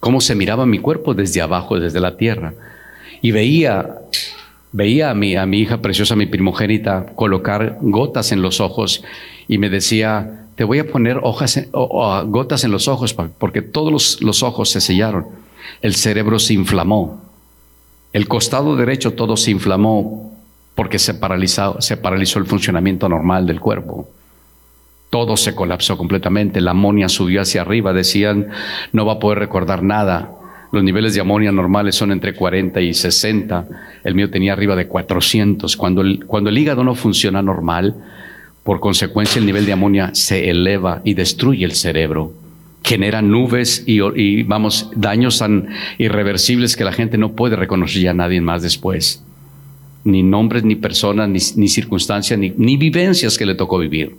cómo se miraba mi cuerpo desde abajo, desde la tierra. Y veía, veía a mi, a mi hija preciosa, mi primogénita, colocar gotas en los ojos y me decía, te voy a poner hojas, gotas en los ojos porque todos los, los ojos se sellaron. El cerebro se inflamó. El costado derecho todo se inflamó porque se paralizó, se paralizó el funcionamiento normal del cuerpo. Todo se colapsó completamente, la amonia subió hacia arriba, decían, no va a poder recordar nada. Los niveles de amonia normales son entre 40 y 60, el mío tenía arriba de 400. Cuando el, cuando el hígado no funciona normal, por consecuencia el nivel de amonia se eleva y destruye el cerebro genera nubes y, vamos, daños tan irreversibles que la gente no puede reconocer a nadie más después ni nombres, ni personas, ni, circunstancias, ni, ni vivencias que le tocó vivir.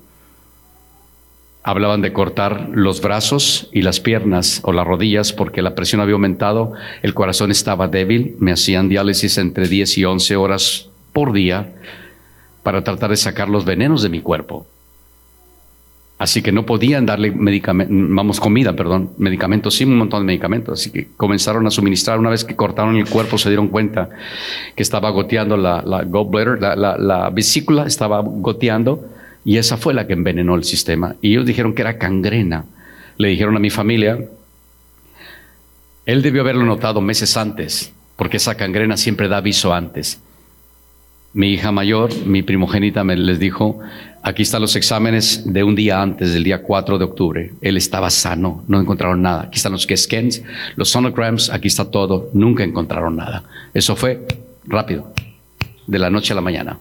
Hablaban de cortar los brazos y las piernas o las rodillas porque la presión había aumentado, el corazón estaba débil, me hacían diálisis entre 10 y 11 horas por día para tratar de sacar los venenos de mi cuerpo. Así que no podían darle vamos, comida, perdón, medicamentos, sí, un montón de medicamentos. Así que comenzaron a suministrar. Una vez que cortaron el cuerpo, se dieron cuenta que estaba goteando la, la gallbladder, la, la, vesícula estaba goteando, y esa fue la que envenenó el sistema. Y ellos dijeron que era cangrena. Le dijeron a mi familia, él debió haberlo notado meses antes, porque esa cangrena siempre da aviso antes. Mi hija mayor, mi primogénita, me les dijo, aquí están los exámenes de un día antes, del día 4 de octubre. Él estaba sano, no encontraron nada. Aquí están los scans, los sonograms, aquí está todo, nunca encontraron nada. Eso fue rápido, de la noche a la mañana.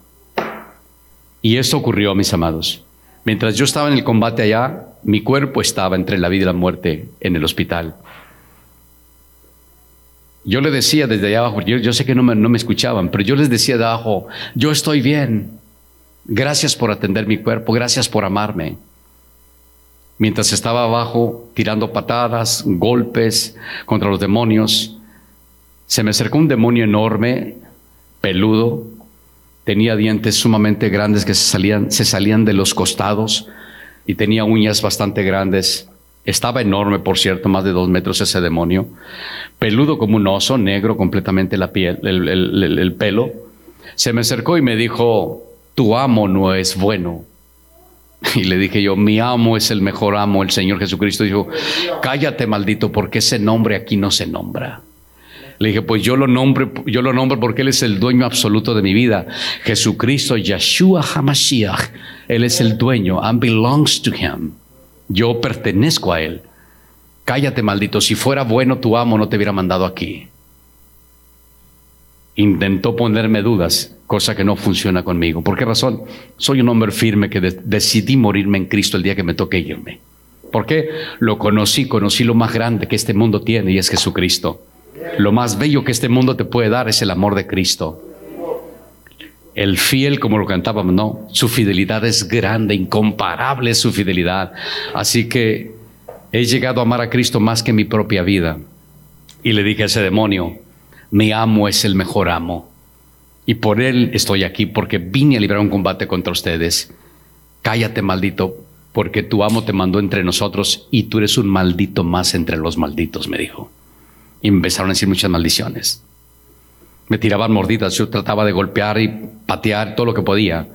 Y esto ocurrió, mis amados. Mientras yo estaba en el combate allá, mi cuerpo estaba entre la vida y la muerte en el hospital. yo le decía desde allá abajo, yo, sé que no me, no me escuchaban, pero yo les decía de abajo, yo estoy bien. Gracias por atender mi cuerpo, gracias por amarme. Mientras estaba abajo tirando patadas, golpes contra los demonios, se me acercó un demonio enorme, peludo, tenía dientes sumamente grandes que se salían, se salían de los costados y tenía uñas bastante grandes. Estaba enorme, por cierto, más de dos metros ese demonio. Peludo como un oso, negro completamente la piel, el, pelo. Se me acercó y me dijo, tu amo no es bueno. Y le dije yo, mi amo es el mejor amo, el Señor Jesucristo. Dijo, cállate maldito, porque ese nombre aquí no se nombra. Le dije, pues yo lo nombro, yo lo nombro porque Él es el dueño absoluto de mi vida. Jesucristo, Yeshua HaMashiach. Él es el dueño. And belongs to Him. Yo pertenezco a Él. Cállate, maldito. Si fuera bueno tu amo, no te hubiera mandado aquí. Intentó ponerme dudas, cosa que no funciona conmigo. ¿Por qué razón? Soy un hombre firme que decidí morirme en Cristo el día que me toque irme. ¿Por qué? Lo conocí, conocí lo más grande que este mundo tiene y es Jesucristo. Lo más bello que este mundo te puede dar es el amor de Cristo. El fiel, como lo cantábamos, no, su fidelidad es grande, incomparable es su fidelidad. Así que he llegado a amar a Cristo más que mi propia vida. Y le dije a ese demonio, mi amo es el mejor amo. Y por él estoy aquí, porque vine a librar un combate contra ustedes. Cállate, maldito, porque tu amo te mandó entre nosotros y tú eres un maldito más entre los malditos, me dijo. Y empezaron a decir muchas maldiciones me tiraban mordidas, yo trataba de golpear y patear todo lo que podía.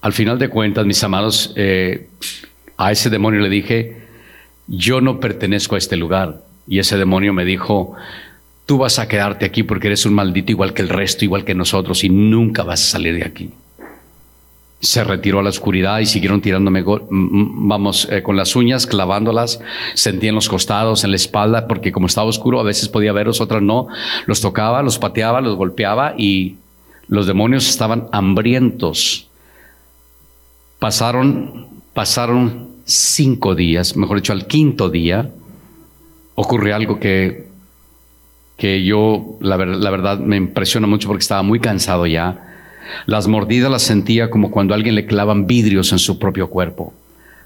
Al final de cuentas, mis amados, eh, a ese demonio le dije, yo no pertenezco a este lugar. Y ese demonio me dijo, tú vas a quedarte aquí porque eres un maldito igual que el resto, igual que nosotros, y nunca vas a salir de aquí se retiró a la oscuridad y siguieron tirándome, vamos, eh, con las uñas, clavándolas, sentía en los costados, en la espalda, porque como estaba oscuro, a veces podía verlos, otras no. Los tocaba, los pateaba, los golpeaba y los demonios estaban hambrientos. Pasaron, pasaron cinco días, mejor dicho, al quinto día, ocurrió algo que, que yo, la verdad, me impresiona mucho porque estaba muy cansado ya las mordidas las sentía como cuando alguien le clavan vidrios en su propio cuerpo.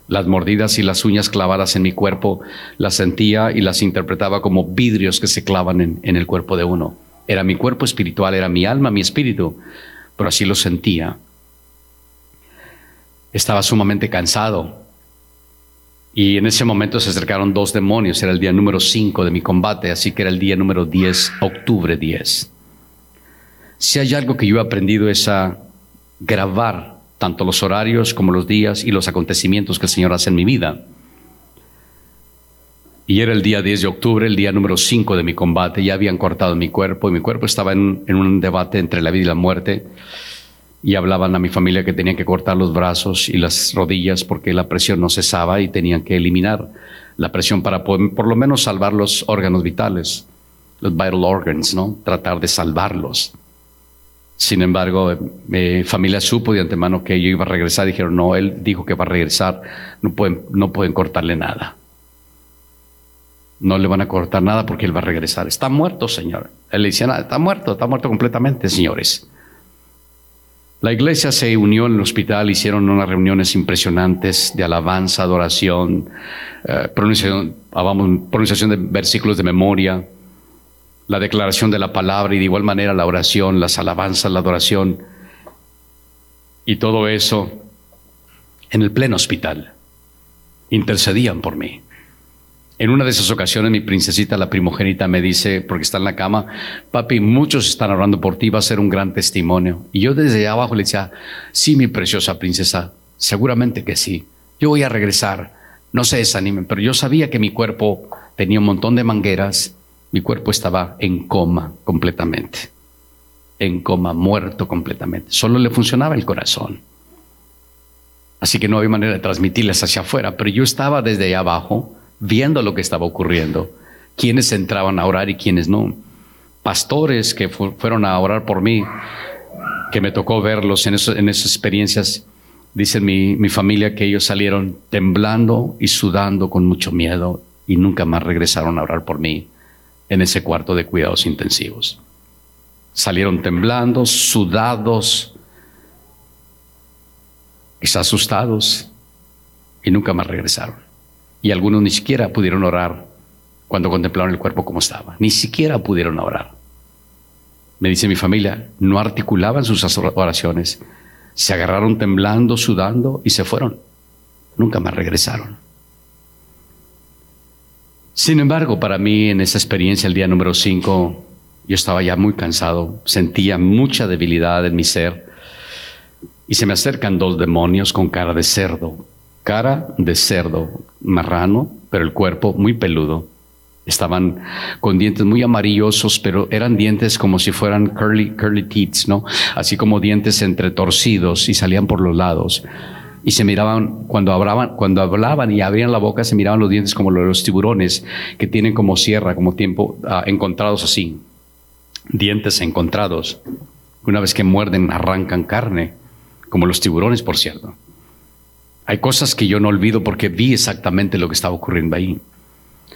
Las mordidas y las uñas clavadas en mi cuerpo las sentía y las interpretaba como vidrios que se clavan en, el cuerpo de uno. Era mi cuerpo espiritual, era mi alma, mi espíritu, pero así lo sentía. Estaba sumamente cansado. Y en ese momento se acercaron dos demonios, era el día número 5 de mi combate, así que era el día número 10, octubre 10. Si hay algo que yo he aprendido es a grabar tanto los horarios como los días y los acontecimientos que el Señor hace en mi vida. Y era el día 10 de octubre, el día número 5 de mi combate. Ya habían cortado mi cuerpo y mi cuerpo estaba en, en, un debate entre la vida y la muerte. Y hablaban a mi familia que tenían que cortar los brazos y las rodillas porque la presión no cesaba y tenían que eliminar la presión para poder, por lo menos salvar los órganos vitales, los vital organs, ¿no? Tratar de salvarlos. Sin embargo, mi familia supo de antemano que yo iba a regresar. Dijeron, no, él dijo que va a regresar. No pueden, no pueden cortarle nada. No le van a cortar nada porque él va a regresar. Está muerto, Señor. Él le decía, está muerto, está muerto completamente, señores. La iglesia se unió en el hospital, hicieron unas reuniones impresionantes de alabanza, adoración, eh, pronunciación, pronunciación de versículos de memoria la declaración de la palabra y de igual manera la oración, las alabanzas, la adoración y todo eso en el pleno hospital. Intercedían por mí. En una de esas ocasiones mi princesita, la primogénita, me dice, porque está en la cama, papi, muchos están orando por ti, va a ser un gran testimonio. Y yo desde abajo le decía, sí, mi preciosa princesa, seguramente que sí. Yo voy a regresar, no se desanimen, pero yo sabía que mi cuerpo tenía un montón de mangueras mi cuerpo estaba en coma completamente, en coma, muerto completamente. Solo le funcionaba el corazón. Así que no había manera de transmitirles hacia afuera, pero yo estaba desde allá abajo viendo lo que estaba ocurriendo, quienes entraban a orar y quienes no. Pastores que fueron a orar por mí, que me tocó verlos en, esas experiencias, dicen mi familia que ellos salieron temblando y sudando con mucho miedo y nunca más regresaron a orar por mí en ese cuarto de cuidados intensivos. Salieron temblando, sudados, quizás asustados, y nunca más regresaron. Y algunos ni siquiera pudieron orar cuando contemplaron el cuerpo como estaba. Ni siquiera pudieron orar. Me dice mi familia, no articulaban sus oraciones. Se agarraron temblando, sudando y se fueron. Nunca más regresaron. Sin embargo, para mí en esa experiencia, el día número 5, yo estaba ya muy cansado, sentía mucha debilidad en mi ser y se me acercan dos demonios con cara de cerdo, cara de cerdo marrano, pero el cuerpo muy peludo. Estaban con dientes muy amarillosos, pero eran dientes como si fueran curly, curly teeth, ¿no? Así como dientes entretorcidos y salían por los lados y se miraban, cuando hablaban, cuando hablaban y abrían la boca, se miraban los dientes como los tiburones, que tienen como sierra, como tiempo, ah, encontrados así, dientes encontrados. Una vez que muerden, arrancan carne, como los tiburones, por cierto. Hay cosas que yo no olvido porque vi exactamente lo que estaba ocurriendo ahí.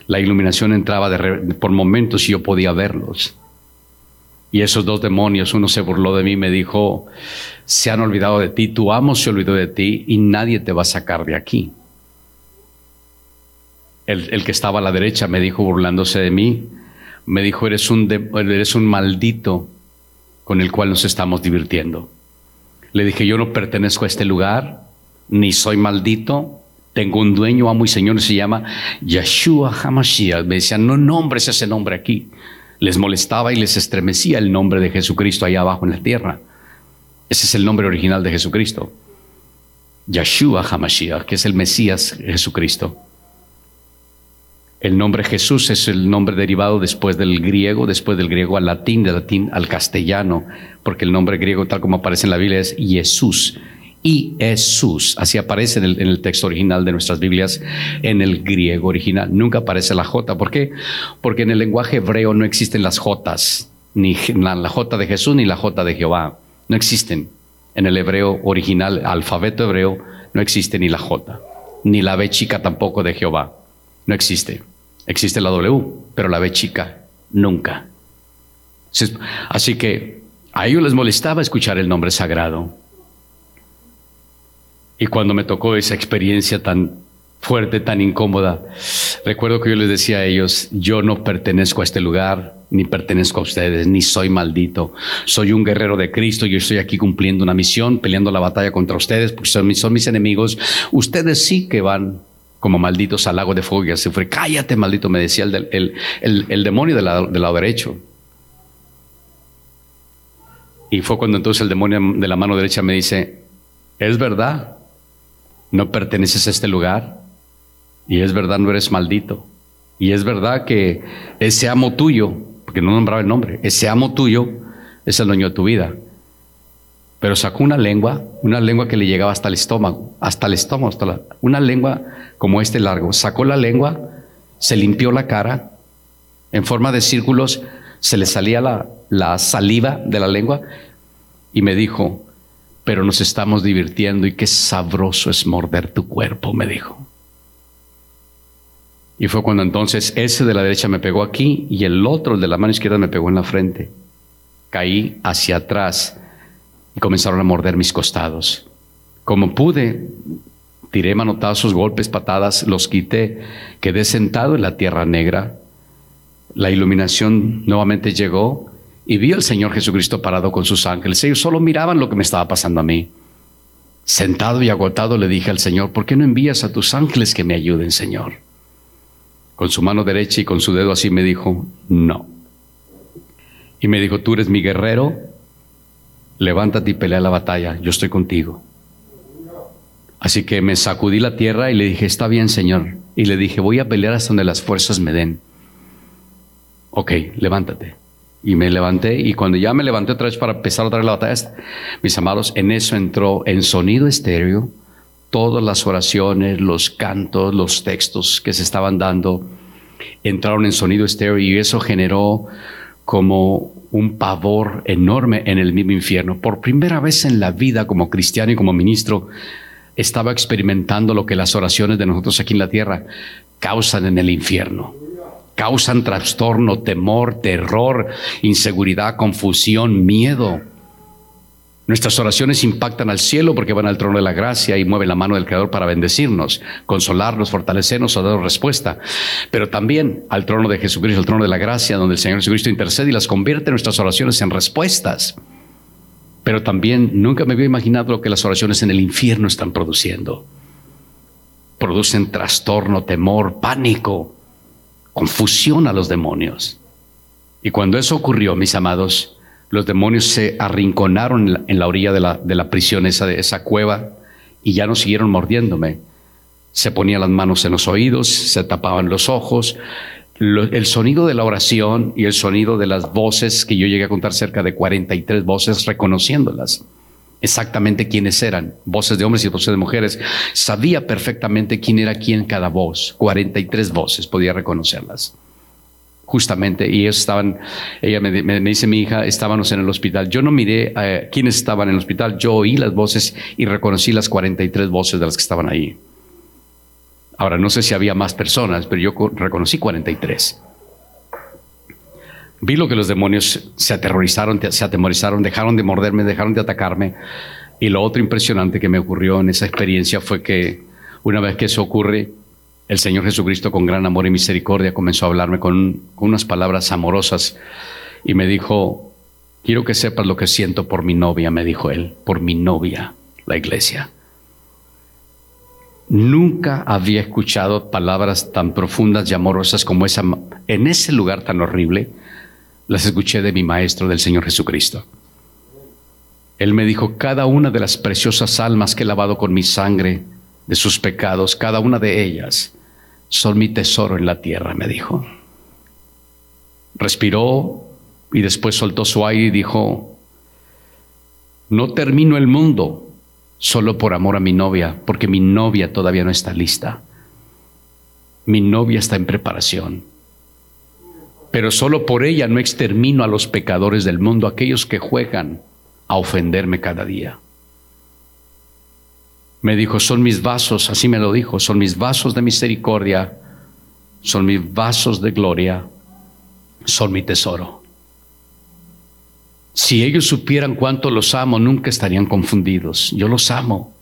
La iluminación entraba por momentos y yo podía verlos. Y esos dos demonios, uno se burló de mí me dijo, se han olvidado de ti, tu amo se olvidó de ti y nadie te va a sacar de aquí. El, que estaba a la derecha me dijo, burlándose de mí, me dijo, eres un, eres un maldito con el cual nos estamos divirtiendo. Le dije, yo no pertenezco a este lugar, ni soy maldito, tengo un dueño, amo y señor, se llama Yeshua Hamashiach. Me decían, no nombres ese nombre aquí. Les molestaba y les estremecía el nombre de Jesucristo allá abajo en la tierra. Ese es el nombre original de Jesucristo. Yeshua HaMashiach, que es el Mesías Jesucristo. El nombre Jesús es el nombre derivado después del griego, después del griego al latín, del latín al castellano, porque el nombre griego tal como aparece en la Biblia es Jesús y Jesús. Así aparece en el, texto original de nuestras Biblias, en el griego original. Nunca aparece la J. ¿Por qué? Porque en el lenguaje hebreo no existen las Jotas, ni la, J de Jesús ni la J de Jehová. No existen. En el hebreo original, alfabeto hebreo, no existe ni la J, ni la B chica tampoco de Jehová. No existe. Existe la W, pero la B chica nunca. Así que a ellos les molestaba escuchar el nombre sagrado. Y cuando me tocó esa experiencia tan fuerte, tan incómoda, recuerdo que yo les decía a ellos, yo no pertenezco a este lugar, ni pertenezco a ustedes, ni soy maldito. Soy un guerrero de Cristo, yo estoy aquí cumpliendo una misión, peleando la batalla contra ustedes, porque son mis, enemigos. Ustedes sí que van como malditos al lago de fuego y se fue. Cállate, maldito, me decía el, el, demonio del lado, del lado derecho. Y fue cuando entonces el demonio de la mano derecha me dice, es verdad, no perteneces a este lugar y es verdad no eres maldito. Y es verdad que ese amo tuyo, porque no nombraba el nombre, ese amo tuyo es el dueño de tu vida. Pero sacó una lengua, una lengua que le llegaba hasta el estómago, hasta el estómago, hasta una lengua como este largo. Sacó la lengua, se limpió la cara, en forma de círculos, se le salía la, la saliva de la lengua y me dijo, pero nos estamos divirtiendo y qué sabroso es morder tu cuerpo, me dijo. Y fue cuando entonces ese de la derecha me pegó aquí y el otro, el de la mano izquierda, me pegó en la frente. Caí hacia atrás y comenzaron a morder mis costados. Como pude, tiré manotazos, golpes, patadas, los quité, quedé sentado en la tierra negra. La iluminación nuevamente llegó y vi al Señor Jesucristo parado con sus ángeles. Ellos solo miraban lo que me estaba pasando a mí. Sentado y agotado le dije al Señor, ¿por qué no envías a tus ángeles que me ayuden, Señor? Con su mano derecha y con su dedo así me dijo, no. Y me dijo, tú eres mi guerrero, levántate y pelea la batalla, yo estoy contigo. Así que me sacudí la tierra y le dije, está bien, Señor. Y le dije, voy a pelear hasta donde las fuerzas me den. Ok, levántate. Y me levanté y cuando ya me levanté otra vez para empezar otra vez la batalla, mis amados, en eso entró en sonido estéreo todas las oraciones, los cantos, los textos que se estaban dando, entraron en sonido estéreo y eso generó como un pavor enorme en el mismo infierno. Por primera vez en la vida como cristiano y como ministro, estaba experimentando lo que las oraciones de nosotros aquí en la tierra causan en el infierno causan trastorno, temor, terror, inseguridad, confusión, miedo. Nuestras oraciones impactan al cielo porque van al trono de la gracia y mueven la mano del Creador para bendecirnos, consolarnos, fortalecernos o dar respuesta. Pero también al trono de Jesucristo, al trono de la gracia, donde el Señor Jesucristo intercede y las convierte nuestras oraciones en respuestas. Pero también nunca me había imaginado lo que las oraciones en el infierno están produciendo. Producen trastorno, temor, pánico, confusión a los demonios. Y cuando eso ocurrió, mis amados, los demonios se arrinconaron en la, orilla de la, de la prisión, esa, de esa cueva, y ya no siguieron mordiéndome. Se ponían las manos en los oídos, se tapaban los ojos. el sonido de la oración y el sonido de las voces, que yo llegué a contar cerca de 43 voces reconociéndolas, exactamente quiénes eran, voces de hombres y voces de mujeres. Sabía perfectamente quién era quién cada voz, 43 voces, podía reconocerlas justamente, y ellos estaban, ella me, dice mi hija, estábamos en el hospital. Yo no miré a quiénes estaban en el hospital, yo oí las voces y reconocí las 43 voces de las que estaban ahí. Ahora, no sé si había más personas, pero yo reconocí 43. Vi lo que los demonios se aterrorizaron, se atemorizaron, dejaron de morderme, dejaron de atacarme. Y lo otro impresionante que me ocurrió en esa experiencia fue que una vez que eso ocurre, el Señor Jesucristo con gran amor y misericordia comenzó a hablarme con, unas palabras amorosas y me dijo, quiero que sepas lo que siento por mi novia, me dijo él, por mi novia, la iglesia. Nunca había escuchado palabras tan profundas y amorosas como esa en ese lugar tan horrible. Las escuché de mi maestro, del Señor Jesucristo. Él me dijo, cada una de las preciosas almas que he lavado con mi sangre, de sus pecados, cada una de ellas, son mi tesoro en la tierra, me dijo. Respiró y después soltó su aire y dijo, no termino el mundo solo por amor a mi novia, porque mi novia todavía no está lista. Mi novia está en preparación. Pero solo por ella no extermino a los pecadores del mundo, aquellos que juegan a ofenderme cada día. Me dijo, son mis vasos, así me lo dijo, son mis vasos de misericordia, son mis vasos de gloria, son mi tesoro. Si ellos supieran cuánto los amo, nunca estarían confundidos. Yo los amo.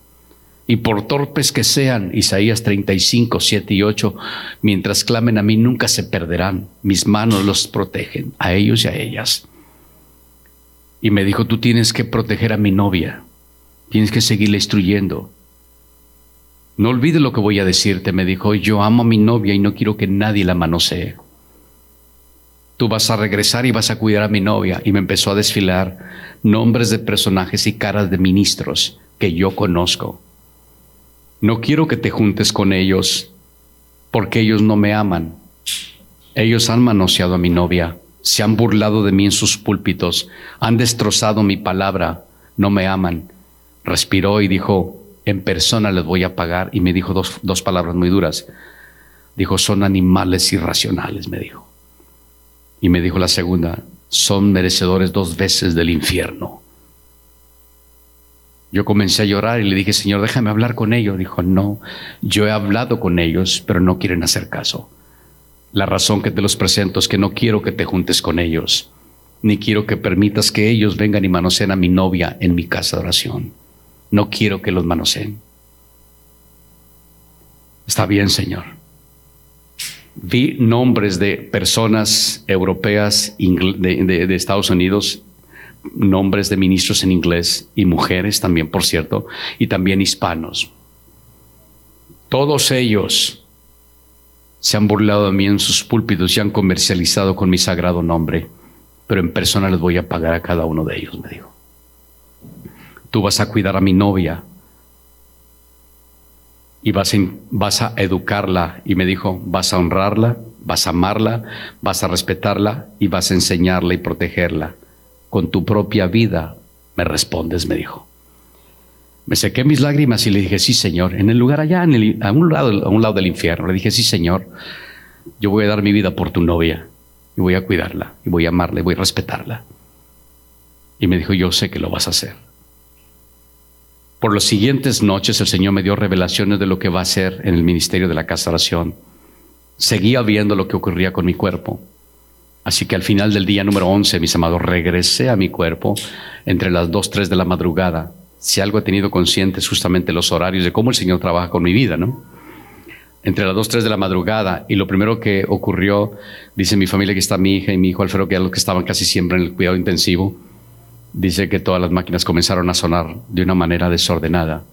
Y por torpes que sean, Isaías 35, 7 y 8, mientras clamen a mí, nunca se perderán. Mis manos los protegen, a ellos y a ellas. Y me dijo, tú tienes que proteger a mi novia, tienes que seguirle instruyendo. No olvides lo que voy a decirte, me dijo, yo amo a mi novia y no quiero que nadie la manosee. Tú vas a regresar y vas a cuidar a mi novia. Y me empezó a desfilar nombres de personajes y caras de ministros que yo conozco. No quiero que te juntes con ellos porque ellos no me aman. Ellos han manoseado a mi novia, se han burlado de mí en sus púlpitos, han destrozado mi palabra, no me aman. Respiró y dijo, en persona les voy a pagar. Y me dijo dos, dos palabras muy duras. Dijo, son animales irracionales, me dijo. Y me dijo la segunda, son merecedores dos veces del infierno. Yo comencé a llorar y le dije, Señor, déjame hablar con ellos. Dijo, no, yo he hablado con ellos, pero no quieren hacer caso. La razón que te los presento es que no quiero que te juntes con ellos, ni quiero que permitas que ellos vengan y manoseen a mi novia en mi casa de oración. No quiero que los manoseen. Está bien, Señor. Vi nombres de personas europeas de, Estados Unidos, nombres de ministros en inglés y mujeres también, por cierto, y también hispanos. Todos ellos se han burlado de mí en sus púlpitos y han comercializado con mi sagrado nombre, pero en persona les voy a pagar a cada uno de ellos, me dijo tú vas a cuidar a mi novia y vas a, vas a educarla. Y me dijo, vas a honrarla, vas a amarla, vas a respetarla y vas a enseñarla y protegerla. Con tu propia vida me respondes, me dijo. Me sequé mis lágrimas y le dije, sí, Señor, en el lugar allá, en a, un lado, a un lado del infierno. Le dije, sí, Señor, yo voy a dar mi vida por tu novia y voy a cuidarla y voy a amarla y voy a respetarla. Y me dijo, yo sé que lo vas a hacer. Por las siguientes noches el Señor me dio revelaciones de lo que va a hacer en el ministerio de la casa oración. seguía viendo lo que ocurría con mi cuerpo. Así que al final del día número 11, mis amados, regresé a mi cuerpo entre las 2, 3 de la madrugada. Si algo he tenido consciente es justamente los horarios de cómo el Señor trabaja con mi vida, ¿no? Entre las 2, 3 de la madrugada y lo primero que ocurrió, dice mi familia que está mi hija y mi hijo Alfredo, que eran los que estaban casi siempre en el cuidado intensivo, dice que todas las máquinas comenzaron a sonar de una manera desordenada.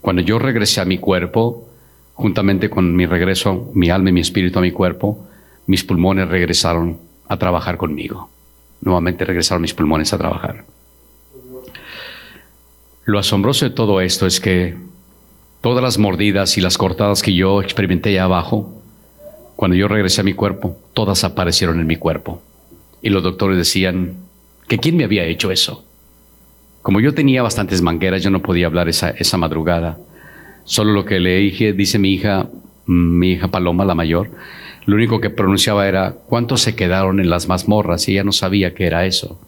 Cuando yo regresé a mi cuerpo, juntamente con mi regreso, mi alma y mi espíritu a mi cuerpo, mis pulmones regresaron a trabajar conmigo. Nuevamente regresaron mis pulmones a trabajar. Lo asombroso de todo esto es que todas las mordidas y las cortadas que yo experimenté allá abajo, cuando yo regresé a mi cuerpo, todas aparecieron en mi cuerpo. Y los doctores decían que quién me había hecho eso. Como yo tenía bastantes mangueras, yo no podía hablar esa, esa madrugada. Solo lo que le dije, dice mi hija, mi hija Paloma, la mayor, lo único que pronunciaba era, ¿cuántos se quedaron en las mazmorras? Y ella no sabía qué era eso.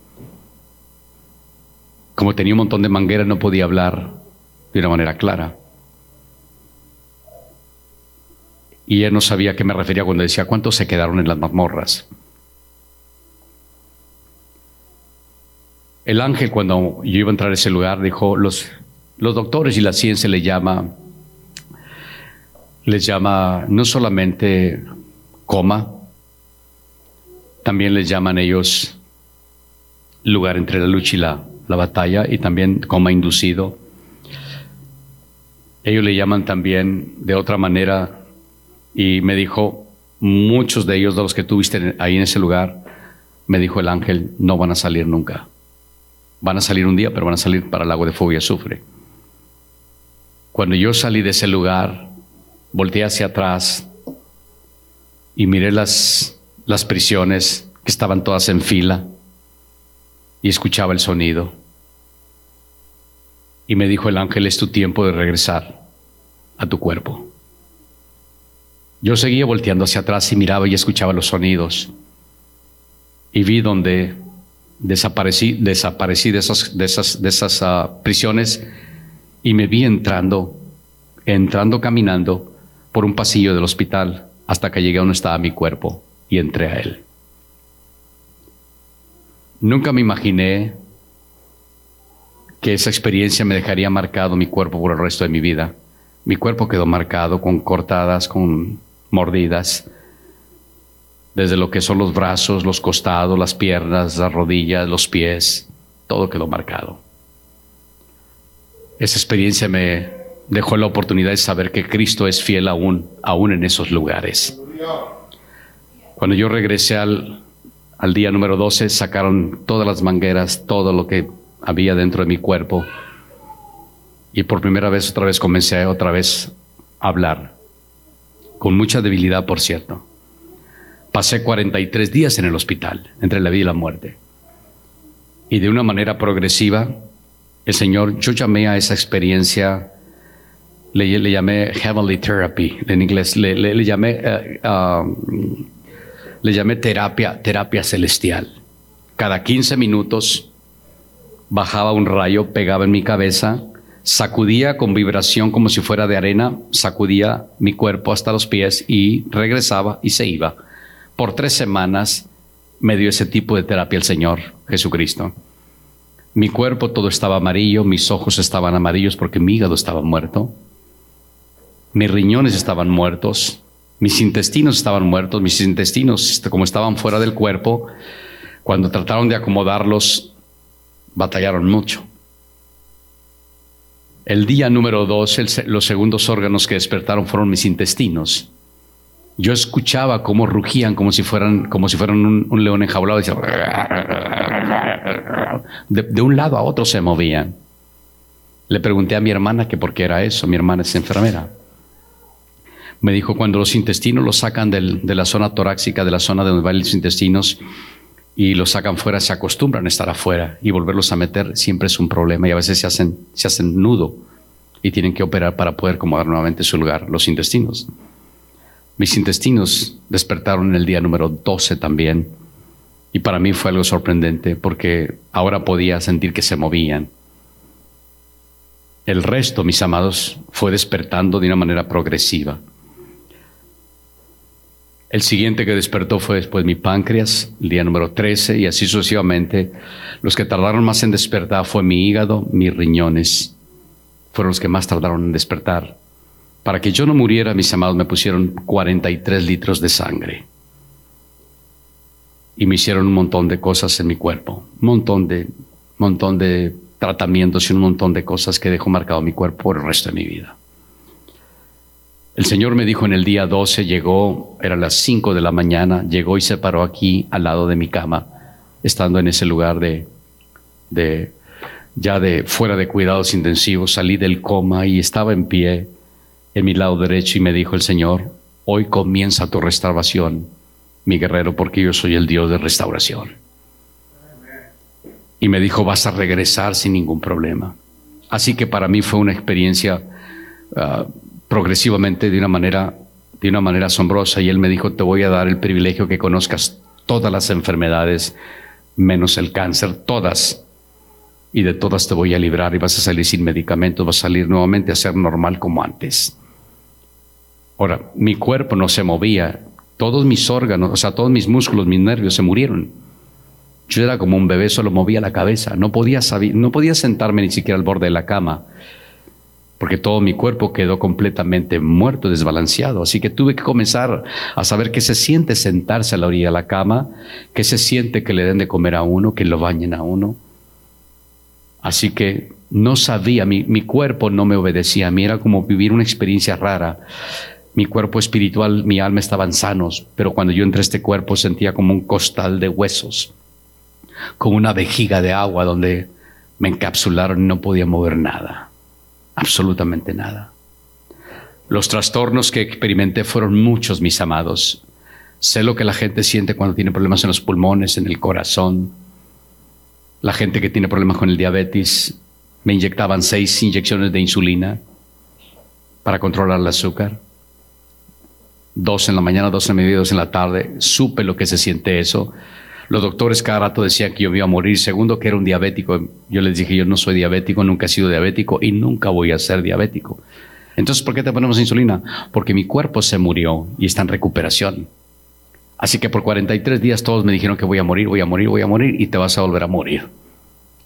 Como tenía un montón de mangueras, no podía hablar de una manera clara. Y ella no sabía a qué me refería cuando decía, ¿cuántos se quedaron en las mazmorras? El ángel, cuando yo iba a entrar a ese lugar, dijo, los, los doctores y la ciencia le llama, les llama no solamente coma, también les llaman ellos lugar entre la lucha y la, la batalla, y también coma inducido. Ellos le llaman también de otra manera, y me dijo, muchos de ellos, de los que tuviste ahí en ese lugar, me dijo el ángel, no van a salir nunca. Van a salir un día, pero van a salir para el lago de fuego y azufre. Cuando yo salí de ese lugar, volteé hacia atrás y miré las, las prisiones que estaban todas en fila y escuchaba el sonido. Y me dijo el ángel, es tu tiempo de regresar a tu cuerpo. Yo seguía volteando hacia atrás y miraba y escuchaba los sonidos. Y vi donde desaparecí, desaparecí de esas, de esas, de esas ah, prisiones y me vi entrando, entrando caminando por un pasillo del hospital hasta que llegué a donde estaba mi cuerpo y entré a él. Nunca me imaginé que esa experiencia me dejaría marcado mi cuerpo por el resto de mi vida. Mi cuerpo quedó marcado con cortadas, con mordidas, desde lo que son los brazos, los costados, las piernas, las rodillas, los pies, todo quedó marcado. Esa experiencia me dejó la oportunidad de saber que Cristo es fiel aún, aún en esos lugares. Cuando yo regresé al, al día número 12, sacaron todas las mangueras, todo lo que había dentro de mi cuerpo. Y por primera vez otra vez comencé otra vez a hablar, con mucha debilidad, por cierto. Pasé 43 días en el hospital, entre la vida y la muerte. Y de una manera progresiva, el Señor, yo llamé a esa experiencia, le, le llamé Heavenly Therapy, en inglés, le, le, llamé, uh, le llamé terapia, terapia celestial. Cada 15 minutos bajaba un rayo, pegaba en mi cabeza, sacudía con vibración como si fuera de arena, sacudía mi cuerpo hasta los pies y regresaba y se iba por tres semanas me dio ese tipo de terapia el Señor Jesucristo. Mi cuerpo todo estaba amarillo, mis ojos estaban amarillos porque mi hígado estaba muerto, mis riñones estaban muertos, mis intestinos estaban muertos, mis intestinos este, como estaban fuera del cuerpo, cuando trataron de acomodarlos, batallaron mucho. El día número dos, los segundos órganos que despertaron fueron mis intestinos yo escuchaba cómo rugían como si fueran, como si fueran un, león enjaulado. De, de, un lado a otro se movían. Le pregunté a mi hermana que por qué era eso. Mi hermana es enfermera. Me dijo, cuando los intestinos los sacan de la zona torácica, de la zona donde van los intestinos, y los sacan fuera, se acostumbran a estar afuera y volverlos a meter siempre es un problema y a veces se hacen, se hacen nudo y tienen que operar para poder acomodar nuevamente su lugar, los intestinos. Mis intestinos despertaron en el día número 12 también. Y para mí fue algo sorprendente porque ahora podía sentir que se movían. El resto, mis amados, fue despertando de una manera progresiva. El siguiente que despertó fue después mi páncreas, el día número 13, y así sucesivamente. Los que tardaron más en despertar fue mi hígado, mis riñones. Fueron los que más tardaron en despertar. Para que yo no muriera, mis amados, me pusieron 43 litros de sangre. Y me hicieron un montón de cosas en mi cuerpo. Un montón de, montón de tratamientos y un montón de cosas que dejó marcado mi cuerpo por el resto de mi vida. El Señor me dijo en el día 12, llegó, era las 5 de la mañana, llegó y se paró aquí al lado de mi cama, estando en ese lugar de, de ya de fuera de cuidados intensivos, salí del coma y estaba en pie en mi lado derecho y me dijo el Señor, hoy comienza tu restauración, mi guerrero, porque yo soy el Dios de restauración. Y me dijo, vas a regresar sin ningún problema. Así que para mí fue una experiencia ah, progresivamente de una manera de una manera asombrosa y él me dijo, "Te voy a dar el privilegio que conozcas todas las enfermedades menos el cáncer, todas. Y de todas te voy a librar y vas a salir sin medicamentos, vas a salir nuevamente a ser normal como antes." Ahora, mi cuerpo no se movía, todos mis órganos, o sea, todos mis músculos, mis nervios se murieron. Yo era como un bebé, solo movía la cabeza, no podía, no podía sentarme ni siquiera al borde de la cama porque todo mi cuerpo quedó completamente muerto, desbalanceado. Así que tuve que comenzar a saber qué se siente sentarse a la orilla de la cama, qué se siente que le den de comer a uno, que lo bañen a uno. Así que no sabía, mi, mi cuerpo no me obedecía a mí, era como vivir una experiencia rara. Mi cuerpo espiritual, mi alma estaban sanos, pero cuando yo entré a este cuerpo sentía como un costal de huesos, como una vejiga de agua donde me encapsularon y no podía mover nada absolutamente nada. Los trastornos que experimenté fueron muchos, mis amados. Sé lo que la gente siente cuando tiene problemas en los pulmones, en el corazón. La gente que tiene problemas con el diabetes, me inyectaban seis inyecciones de insulina para controlar el azúcar. Dos en la mañana, dos en dos en la tarde. Supe lo que se siente eso. Los doctores cada rato decían que yo iba a morir. Segundo, que era un diabético. Yo les dije, yo no soy diabético, nunca he sido diabético y nunca voy a ser diabético. Entonces, ¿por qué te ponemos insulina? Porque mi cuerpo se murió y está en recuperación. Así que por 43 días todos me dijeron que voy a morir, voy a morir, voy a morir y te vas a volver a morir.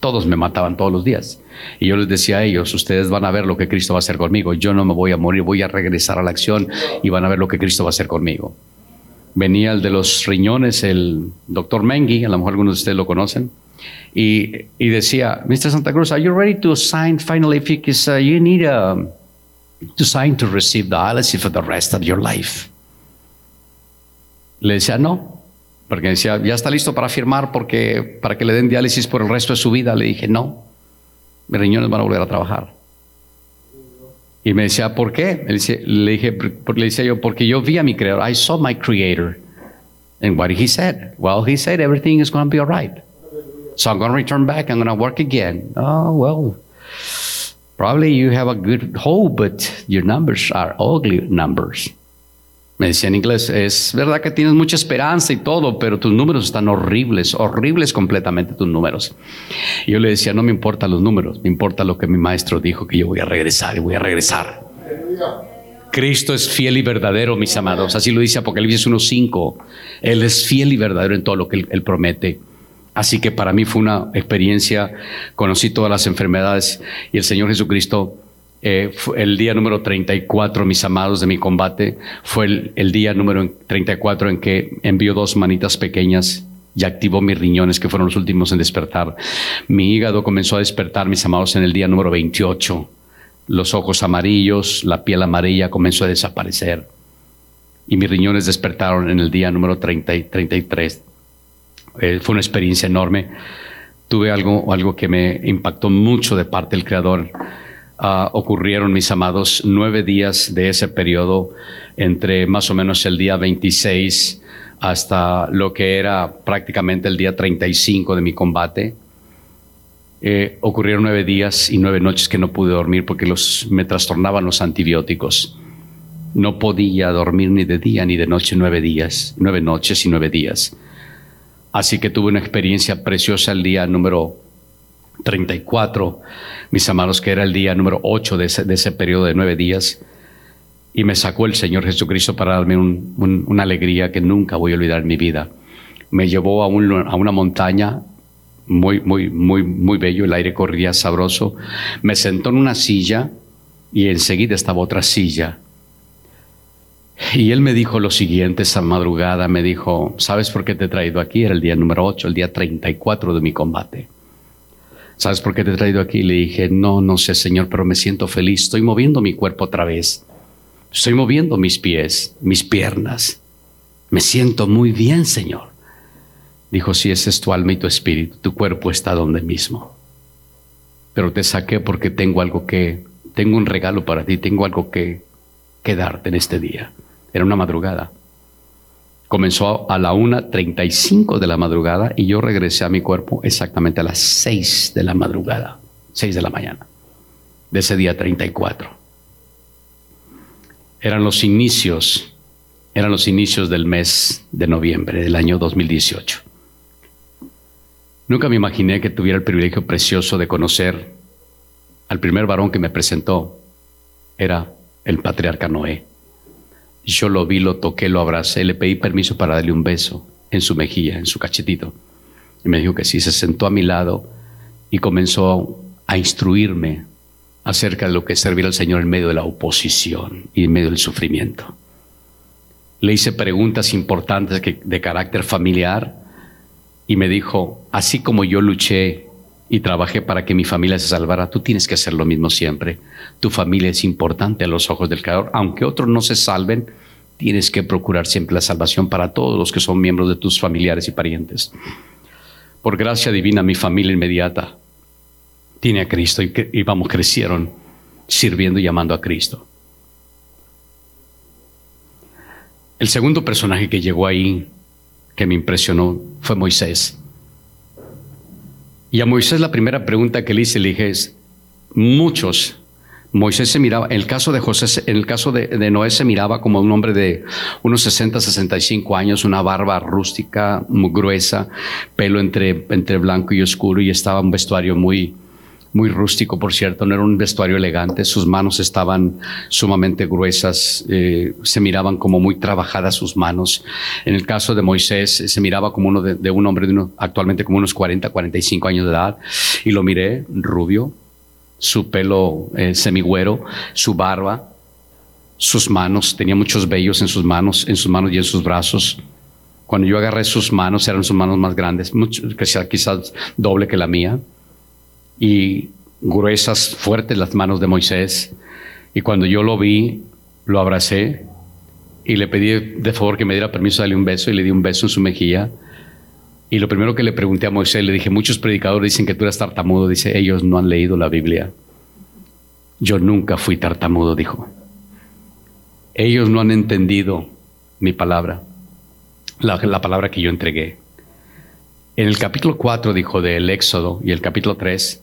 Todos me mataban todos los días. Y yo les decía a ellos, ustedes van a ver lo que Cristo va a hacer conmigo. Yo no me voy a morir, voy a regresar a la acción y van a ver lo que Cristo va a hacer conmigo venía el de los riñones, el doctor Mengi, a lo mejor algunos de ustedes lo conocen, y, y decía, Mr. Santa Cruz, are you ready to sign finally uh, you need um, to sign to receive dialysis for the rest of your life? Le decía, no, porque decía, ya está listo para firmar porque, para que le den diálisis por el resto de su vida. Le dije, no, mis riñones van a volver a trabajar. Y me decía, ¿por qué? Le, dije, le decía yo, porque yo vi a mi creador. I saw my creator. And what he said? Well, he said everything is going to be all right. So I'm going to return back. I'm going to work again. Oh, well, probably you have a good hope, but your numbers are ugly numbers. Me decía en inglés, es verdad que tienes mucha esperanza y todo, pero tus números están horribles, horribles completamente tus números. Y yo le decía, no me importan los números, me importa lo que mi maestro dijo, que yo voy a regresar y voy a regresar. Cristo es fiel y verdadero, mis amados. Así lo dice Apocalipsis 1.5. Él es fiel y verdadero en todo lo que él, él promete. Así que para mí fue una experiencia, conocí todas las enfermedades y el Señor Jesucristo eh, el día número 34, mis amados, de mi combate, fue el, día número 34 en que envió dos manitas pequeñas y activó mis riñones, que fueron los últimos en despertar. Mi hígado comenzó a despertar, mis amados, en el día número 28. Los ojos amarillos, la piel amarilla comenzó a desaparecer. Y mis riñones despertaron en el día número 30 y 33. Eh, fue una experiencia enorme. Tuve algo, algo que me impactó mucho de parte del Creador Ah, ocurrieron, mis amados, nueve días de ese periodo, entre más o menos el día 26 hasta lo que era prácticamente el día 35 de mi combate. Eh, ocurrieron nueve días y nueve noches que no pude dormir porque los, me trastornaban los antibióticos. No podía dormir ni de día ni de noche nueve días, nueve noches y nueve días. Así que tuve una experiencia preciosa el día número 34, mis amados, que era el día número 8 de ese, de ese periodo de nueve días. y me sacó el Señor Jesucristo para darme una alegría que nunca voy a olvidar en mi vida. Me llevó a, a una montaña muy, muy, muy, muy bello, el aire corría sabroso. Me sentó en una silla y enseguida estaba otra silla. Y él me dijo lo siguiente esa madrugada, me dijo, ¿sabes por qué te he traído aquí? Era el día número 8, el día 34 de mi combate. ¿Sabes por qué te he traído aquí? Le dije, no, no sé, Señor, pero me siento feliz. Estoy moviendo mi cuerpo otra vez. Estoy moviendo mis pies, mis piernas. Me siento muy bien, Señor. Dijo, si ese es tu alma y tu espíritu, tu cuerpo está donde mismo. Pero te saqué porque tengo algo que, tengo un regalo para ti, tengo algo que, que darte en este día. Era una madrugada. Comenzó a la 1.35 de la madrugada y yo regresé a mi cuerpo exactamente a las 6 de la madrugada, 6 de la mañana, de ese día 34. Eran los inicios, eran los inicios del mes de noviembre del año 2018. Nunca me imaginé que tuviera el privilegio precioso de conocer al primer varón que me presentó. Era el patriarca Noé. Yo lo vi, lo toqué, lo abracé, le pedí permiso para darle un beso en su mejilla, en su cachetito. Y me dijo que sí, se sentó a mi lado y comenzó a instruirme acerca de lo que es servir al Señor en medio de la oposición y en medio del sufrimiento. Le hice preguntas importantes de carácter familiar y me dijo, así como yo luché y trabajé para que mi familia se salvara, tú tienes que hacer lo mismo siempre. Tu familia es importante a los ojos del Creador. Aunque otros no se salven, tienes que procurar siempre la salvación para todos los que son miembros de tus familiares y parientes. Por gracia divina, mi familia inmediata tiene a Cristo y, vamos, crecieron sirviendo y amando a Cristo. El segundo personaje que llegó ahí que me impresionó fue Moisés. Y a Moisés la primera pregunta que le hice, le dije, es, muchos, Moisés se miraba, en el caso de José, el caso de, Noé se miraba como un hombre de unos 60, 65 años, una barba rústica, muy gruesa, pelo entre, entre blanco y oscuro y estaba un vestuario muy, muy rústico, por cierto, no era un vestuario elegante, sus manos estaban sumamente gruesas, eh, se miraban como muy trabajadas sus manos. En el caso de Moisés, se miraba como uno de, un hombre de uno, actualmente como unos 40, 45 años de edad, y lo miré rubio, su pelo eh, semigüero, su barba, sus manos, tenía muchos vellos en sus manos, en sus manos y en sus brazos. Cuando yo agarré sus manos, eran sus manos más grandes, mucho, quizás doble que la mía y gruesas, fuertes las manos de Moisés. Y cuando yo lo vi, lo abracé y le pedí de favor que me diera permiso de darle un beso y le di un beso en su mejilla. Y lo primero que le pregunté a Moisés, le dije, muchos predicadores dicen que tú eres tartamudo. Dice, ellos no han leído la Biblia. Yo nunca fui tartamudo, dijo. Ellos no han entendido mi palabra, la, la palabra que yo entregué. En el capítulo 4, dijo del Éxodo, y el capítulo 3,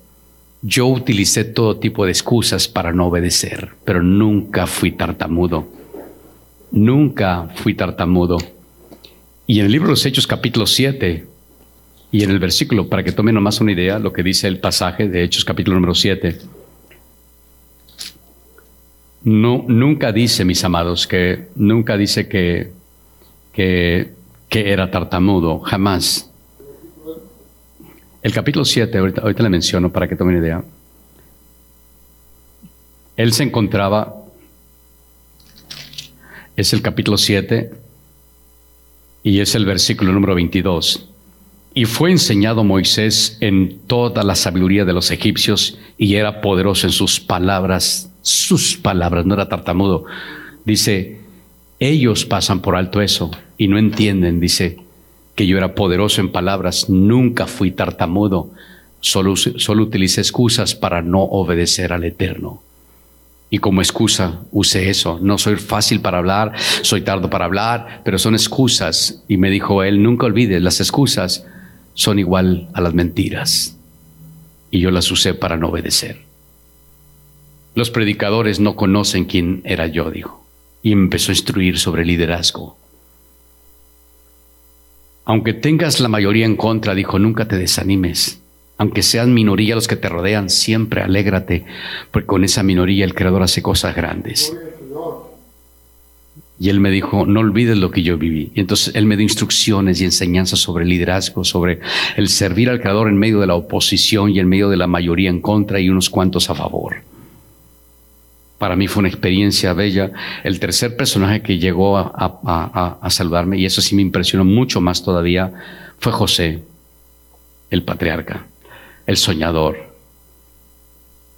yo utilicé todo tipo de excusas para no obedecer, pero nunca fui tartamudo. Nunca fui tartamudo. Y en el libro de los Hechos capítulo 7 y en el versículo, para que tomen nomás una idea, lo que dice el pasaje de Hechos capítulo número 7. No, nunca dice, mis amados, que nunca dice que, que, que era tartamudo, jamás. El capítulo 7, ahorita, le menciono para que tomen idea. Él se encontraba, es el capítulo 7 y es el versículo número 22. Y fue enseñado Moisés en toda la sabiduría de los egipcios y era poderoso en sus palabras, sus palabras, no era tartamudo. Dice, ellos pasan por alto eso y no entienden, dice, que yo era poderoso en palabras, nunca fui tartamudo, solo, solo utilicé excusas para no obedecer al Eterno. Y como excusa usé eso. No soy fácil para hablar, soy tardo para hablar, pero son excusas. Y me dijo él, nunca olvides, las excusas son igual a las mentiras. Y yo las usé para no obedecer. Los predicadores no conocen quién era yo, dijo. Y empezó a instruir sobre liderazgo. Aunque tengas la mayoría en contra, dijo, nunca te desanimes. Aunque sean minoría los que te rodean, siempre alégrate, porque con esa minoría el Creador hace cosas grandes. Y él me dijo, no olvides lo que yo viví. Y entonces él me dio instrucciones y enseñanzas sobre liderazgo, sobre el servir al Creador en medio de la oposición y en medio de la mayoría en contra y unos cuantos a favor. Para mí fue una experiencia bella. El tercer personaje que llegó a, saludarme, y eso sí me impresionó mucho más todavía, fue José, el patriarca, el soñador.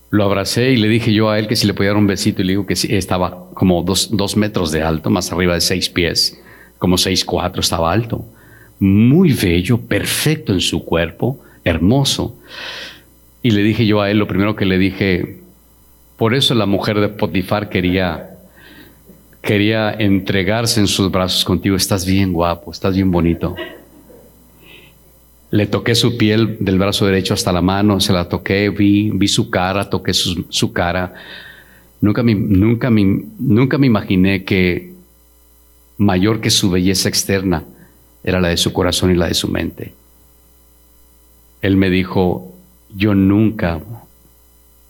Lo abracé y le dije yo a él que si le podía dar un besito y le digo que sí, estaba como dos, dos metros de alto, más arriba de seis pies, como seis cuatro, estaba alto. Muy bello, perfecto en su cuerpo, hermoso. Y le dije yo a él, lo primero que le dije, por eso la mujer de Potifar quería, quería entregarse en sus brazos contigo. Estás bien guapo, estás bien bonito. Le toqué su piel del brazo derecho hasta la mano, se la toqué, vi, vi su cara, toqué su, cara. Nunca me, nunca, nunca me imaginé que mayor que su belleza externa era la de su corazón y la de su mente. Él me dijo, yo nunca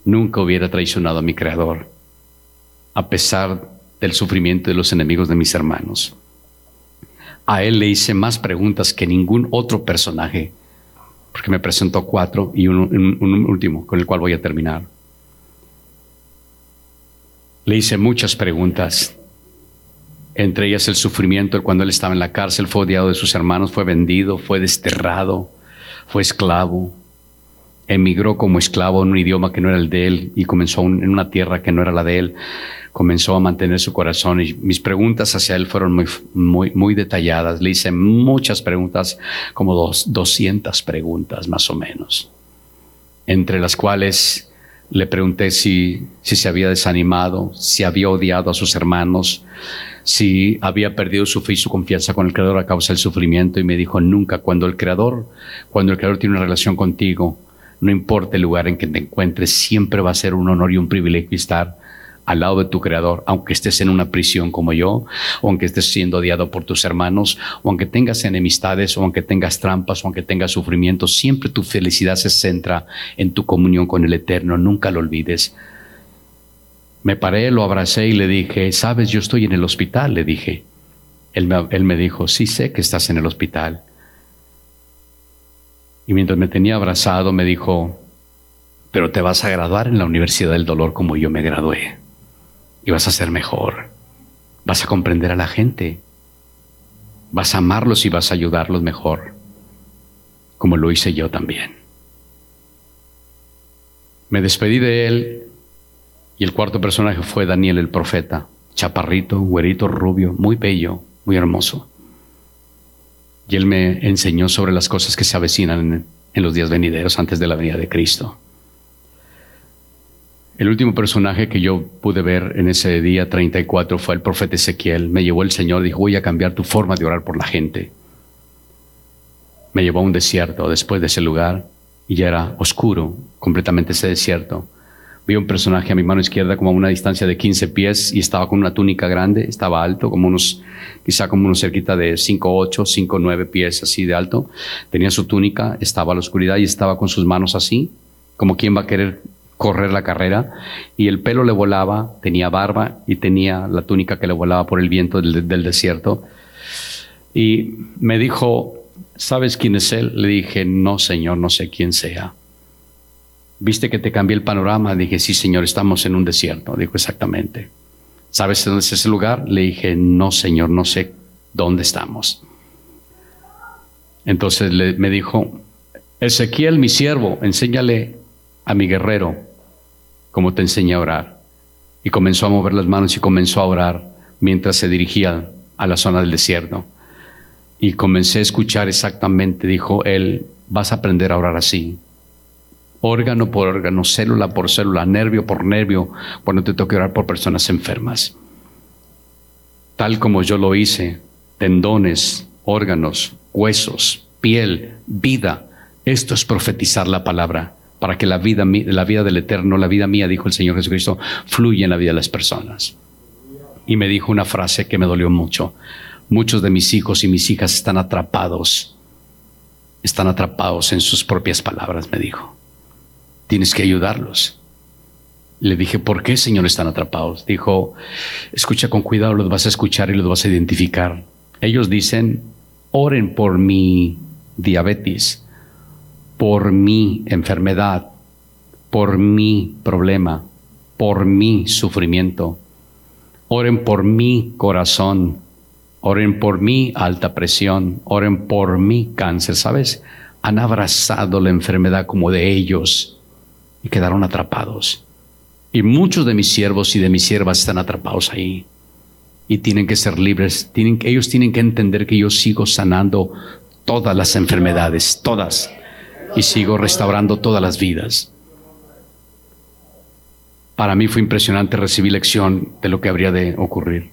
nunca hubiera traicionado a mi Creador, a pesar del sufrimiento de los enemigos de mis hermanos. A él le hice más preguntas que ningún otro personaje, porque me presentó cuatro y un, último, con el cual voy a terminar. Le hice muchas preguntas, entre ellas el sufrimiento cuando él estaba en la cárcel, fue odiado de sus hermanos, fue vendido, fue desterrado, fue esclavo, emigró como esclavo en un idioma que no era el de él y comenzó en una tierra que no era la de él. Comenzó a mantener su corazón y mis preguntas hacia él fueron muy, muy, muy detalladas. Le hice muchas preguntas, como dos, 200 preguntas más o menos, entre las cuales le pregunté si, si se había desanimado, si había odiado a sus hermanos, si había perdido su fe y su confianza con el Creador a causa del sufrimiento y me dijo, nunca, cuando el Creador, cuando el Creador tiene una relación contigo, no importa el lugar en que te encuentres, siempre va a ser un honor y un privilegio estar al lado de tu creador, aunque estés en una prisión como yo, o aunque estés siendo odiado por tus hermanos, o aunque tengas enemistades, o aunque tengas trampas, o aunque tengas sufrimiento, siempre tu felicidad se centra en tu comunión con el Eterno, nunca lo olvides. Me paré, lo abracé y le dije, sabes, yo estoy en el hospital, le dije. Él me, él me dijo, sí sé que estás en el hospital. Y mientras me tenía abrazado me dijo, pero te vas a graduar en la Universidad del Dolor como yo me gradué. Y vas a ser mejor. Vas a comprender a la gente. Vas a amarlos y vas a ayudarlos mejor. Como lo hice yo también. Me despedí de él y el cuarto personaje fue Daniel el profeta. Chaparrito, güerito, rubio, muy bello, muy hermoso. Y Él me enseñó sobre las cosas que se avecinan en, los días venideros antes de la venida de Cristo. El último personaje que yo pude ver en ese día 34 fue el profeta Ezequiel. Me llevó el Señor, dijo, voy a cambiar tu forma de orar por la gente. Me llevó a un desierto después de ese lugar y ya era oscuro completamente ese desierto. Vi un personaje a mi mano izquierda como a una distancia de 15 pies y estaba con una túnica grande, estaba alto, como unos, quizá como unos cerquita de 5, 8, 5, 9 pies así de alto. Tenía su túnica, estaba a la oscuridad y estaba con sus manos así, como quien va a querer correr la carrera. Y el pelo le volaba, tenía barba y tenía la túnica que le volaba por el viento del, del desierto. Y me dijo, ¿sabes quién es él? Le dije, no, señor, no sé quién sea. ¿Viste que te cambié el panorama? Dije, sí, señor, estamos en un desierto. Dijo, exactamente. ¿Sabes dónde es ese lugar? Le dije, no, señor, no sé dónde estamos. Entonces me dijo, Ezequiel, mi siervo, enséñale a mi guerrero cómo te enseñé a orar. Y comenzó a mover las manos y comenzó a orar mientras se dirigía a la zona del desierto. Y comencé a escuchar exactamente, dijo él, vas a aprender a orar así órgano por órgano, célula por célula, nervio por nervio, cuando te toque orar por personas enfermas. Tal como yo lo hice, tendones, órganos, huesos, piel, vida. Esto es profetizar la palabra para que la vida, la vida del Eterno, la vida mía, dijo el Señor Jesucristo, fluya en la vida de las personas. Y me dijo una frase que me dolió mucho. Muchos de mis hijos y mis hijas están atrapados, están atrapados en sus propias palabras, me dijo. Tienes que ayudarlos. Le dije, ¿por qué, Señor, están atrapados? Dijo, escucha con cuidado, los vas a escuchar y los vas a identificar. Ellos dicen, oren por mi diabetes, por mi enfermedad, por mi problema, por mi sufrimiento. Oren por mi corazón, oren por mi alta presión, oren por mi cáncer. ¿Sabes? Han abrazado la enfermedad como de ellos y quedaron atrapados. Y muchos de mis siervos y de mis siervas están atrapados ahí. Y tienen que ser libres. Tienen, ellos tienen que entender que yo sigo sanando todas las enfermedades, todas. Y sigo restaurando todas las vidas. Para mí fue impresionante recibir lección de lo que habría de ocurrir.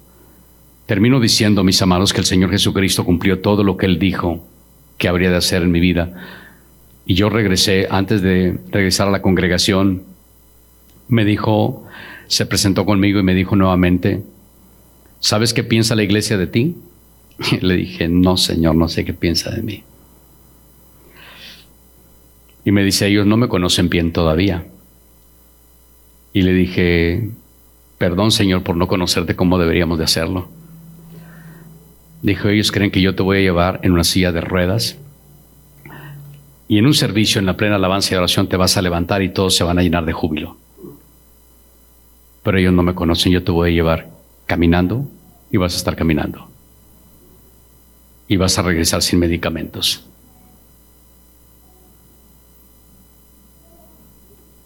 Termino diciendo, mis amados, que el Señor Jesucristo cumplió todo lo que Él dijo que habría de hacer en mi vida. Y yo regresé, antes de regresar a la congregación, me dijo, se presentó conmigo y me dijo nuevamente, ¿sabes qué piensa la iglesia de ti? Y le dije, no, Señor, no sé qué piensa de mí. Y me dice, ellos no me conocen bien todavía. Y le dije, perdón, Señor, por no conocerte como deberíamos de hacerlo. Dijo, ellos creen que yo te voy a llevar en una silla de ruedas y en un servicio, en la plena alabanza y oración, te vas a levantar y todos se van a llenar de júbilo pero ellos no me conocen, yo te voy a llevar caminando y vas a estar caminando. Y vas a regresar sin medicamentos.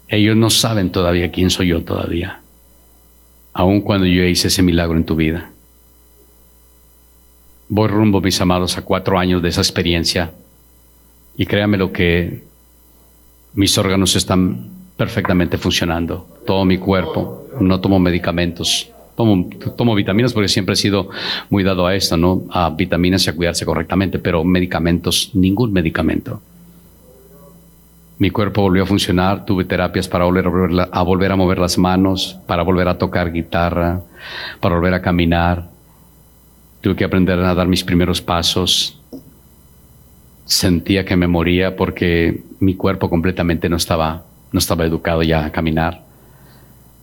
Ellos no saben todavía quién soy yo todavía, aun cuando yo hice ese milagro en tu vida. Voy rumbo, mis amados, a cuatro años de esa experiencia y créame lo que mis órganos están perfectamente funcionando, todo mi cuerpo, no tomo medicamentos, tomo, vitaminas porque siempre he sido muy dado a esto, ¿no? A vitaminas y a cuidarse correctamente, pero medicamentos, ningún medicamento. Mi cuerpo volvió a funcionar, tuve terapias para volver a mover las manos, para volver a tocar guitarra, para volver a caminar. Tuve que aprender a dar mis primeros pasos. Sentía que me moría porque mi cuerpo completamente no estaba no estaba educado ya a caminar.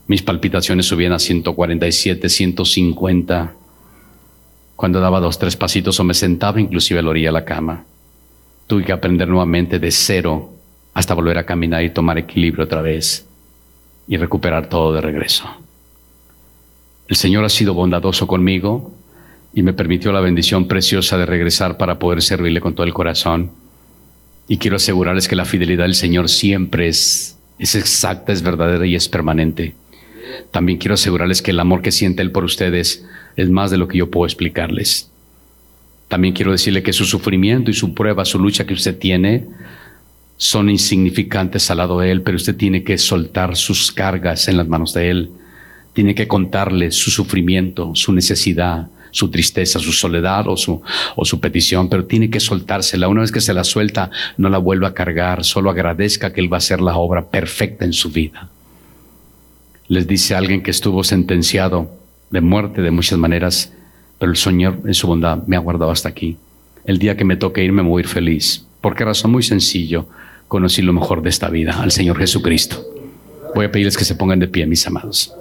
Mis palpitaciones subían a 147, 150. Cuando daba dos, tres pasitos o me sentaba inclusive a la orilla de la cama. Tuve que aprender nuevamente de cero hasta volver a caminar y tomar equilibrio otra vez y recuperar todo de regreso. El Señor ha sido bondadoso conmigo y me permitió la bendición preciosa de regresar para poder servirle con todo el corazón. Y quiero asegurarles que la fidelidad del Señor siempre es es exacta, es verdadera y es permanente. También quiero asegurarles que el amor que siente Él por ustedes es más de lo que yo puedo explicarles. También quiero decirle que su sufrimiento y su prueba, su lucha que usted tiene, son insignificantes al lado de Él, pero usted tiene que soltar sus cargas en las manos de Él. Tiene que contarle su sufrimiento, su necesidad, su tristeza, su soledad o su, o su petición, pero tiene que soltársela. Una vez que se la suelta, no la vuelva a cargar, solo agradezca que Él va a hacer la obra perfecta en su vida. Les dice alguien que estuvo sentenciado de muerte de muchas maneras, pero el Señor en su bondad me ha guardado hasta aquí. El día que me toque irme, me voy a ir feliz. ¿Por qué razón? Muy sencillo. Conocí lo mejor de esta vida, al Señor Jesucristo. Voy a pedirles que se pongan de pie, mis amados.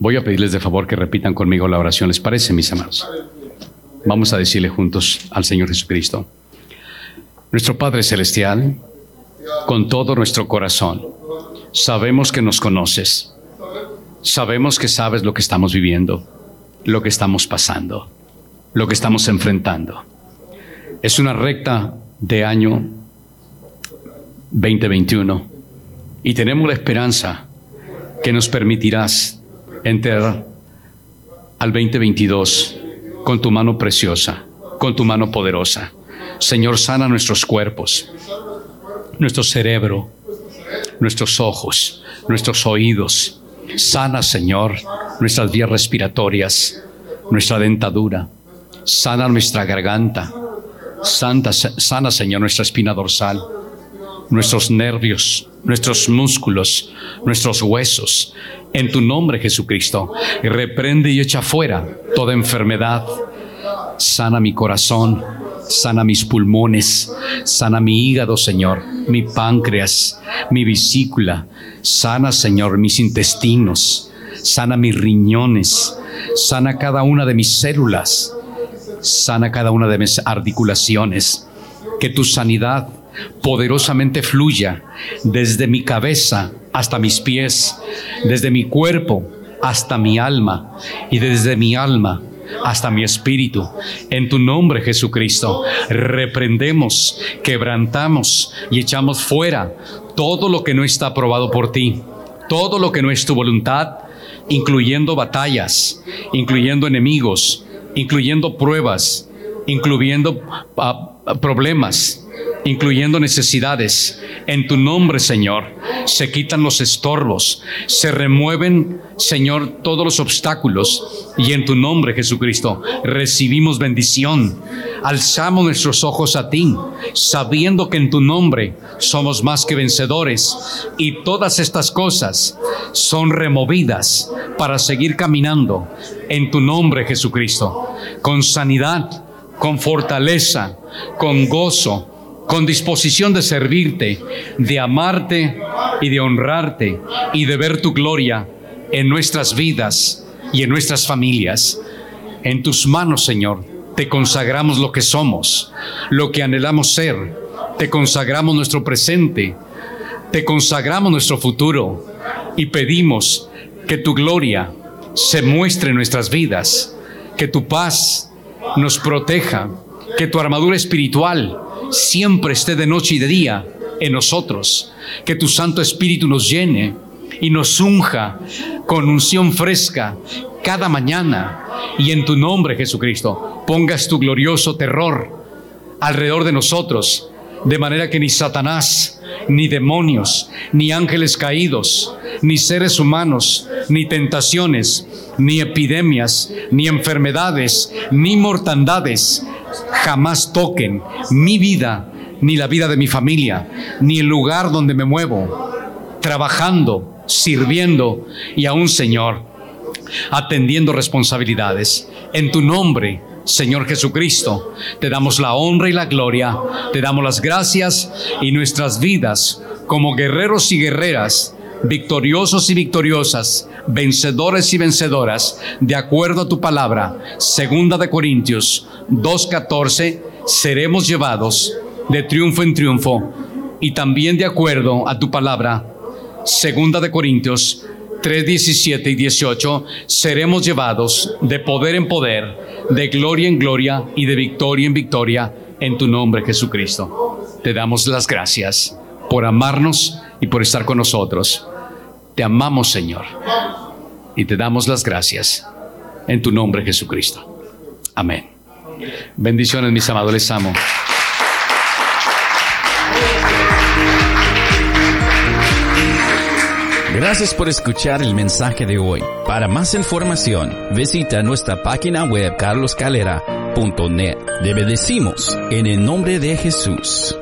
Voy a pedirles de favor que repitan conmigo la oración. ¿Les parece, mis amados? Vamos a decirle juntos al Señor Jesucristo. Nuestro Padre Celestial, con todo nuestro corazón, sabemos que nos conoces. Sabemos que sabes lo que estamos viviendo, lo que estamos pasando, lo que estamos enfrentando. Es una recta de año 2021 y tenemos la esperanza que nos permitirás entrar al 2022 con tu mano preciosa, con tu mano poderosa. Señor, sana nuestros cuerpos, nuestro cerebro, nuestros ojos, nuestros oídos. Sana, Señor, nuestras vías respiratorias, nuestra dentadura. Sana nuestra garganta. Santa, sana, Señor, nuestra espina dorsal, nuestros nervios, nuestros músculos, nuestros huesos en tu nombre, Jesucristo. Reprende y echa fuera toda enfermedad. Sana mi corazón, Sana mis pulmones, sana mi hígado, Señor, mi páncreas, mi vesícula. Sana, Señor, mis intestinos. Sana mis riñones. Sana cada una de mis células. Sana cada una de mis articulaciones. Que tu sanidad poderosamente fluya desde mi cabeza hasta mis pies, desde mi cuerpo hasta mi alma y desde mi alma hasta mi espíritu. En tu nombre, Jesucristo, reprendemos, quebrantamos y echamos fuera todo lo que no está aprobado por ti, todo lo que no es tu voluntad, incluyendo batallas, incluyendo enemigos, incluyendo pruebas, incluyendo ah, problemas, incluyendo necesidades. En tu nombre, Señor, se quitan los estorbos, se remueven, Señor, todos los obstáculos. Y en tu nombre, Jesucristo, recibimos bendición. Alzamos nuestros ojos a ti, sabiendo que en tu nombre somos más que vencedores. Y todas estas cosas son removidas para seguir caminando en tu nombre, Jesucristo, con sanidad, con fortaleza, con gozo, con disposición de servirte, de amarte y de honrarte y de ver tu gloria en nuestras vidas y en nuestras familias. En tus manos, Señor, te consagramos lo que somos, lo que anhelamos ser, te consagramos nuestro presente, te consagramos nuestro futuro y pedimos que tu gloria se muestre en nuestras vidas, que tu paz nos proteja, que tu armadura espiritual siempre esté de noche y de día en nosotros. Que tu Santo Espíritu nos llene y nos unja con unción fresca cada mañana. Y en tu nombre, Jesucristo, pongas tu glorioso terror alrededor de nosotros, de manera que ni Satanás, ni demonios, ni ángeles caídos, ni seres humanos, ni tentaciones, ni epidemias, ni enfermedades, ni mortandades, jamás toquen mi vida, ni la vida de mi familia, ni el lugar donde me muevo, trabajando, sirviendo y aún, Señor, atendiendo responsabilidades. En tu nombre, Señor Jesucristo, te damos la honra y la gloria, te damos las gracias y nuestras vidas como guerreros y guerreras, victoriosos y victoriosas, vencedores y vencedoras, de acuerdo a tu palabra. Segunda de Corintios 2.14, seremos llevados de triunfo en triunfo y también de acuerdo a tu palabra. Segunda de Corintios 3, 17 y 18, seremos llevados de poder en poder, de gloria en gloria y de victoria en victoria en tu nombre, Jesucristo. Te damos las gracias por amarnos y por estar con nosotros. Te amamos, Señor, y te damos las gracias en tu nombre, Jesucristo. Amén. Bendiciones, mis amados, les amo. Gracias por escuchar el mensaje de hoy. Para más información, visita nuestra página web carloscalera.net. Le bendecimos en el nombre de Jesús.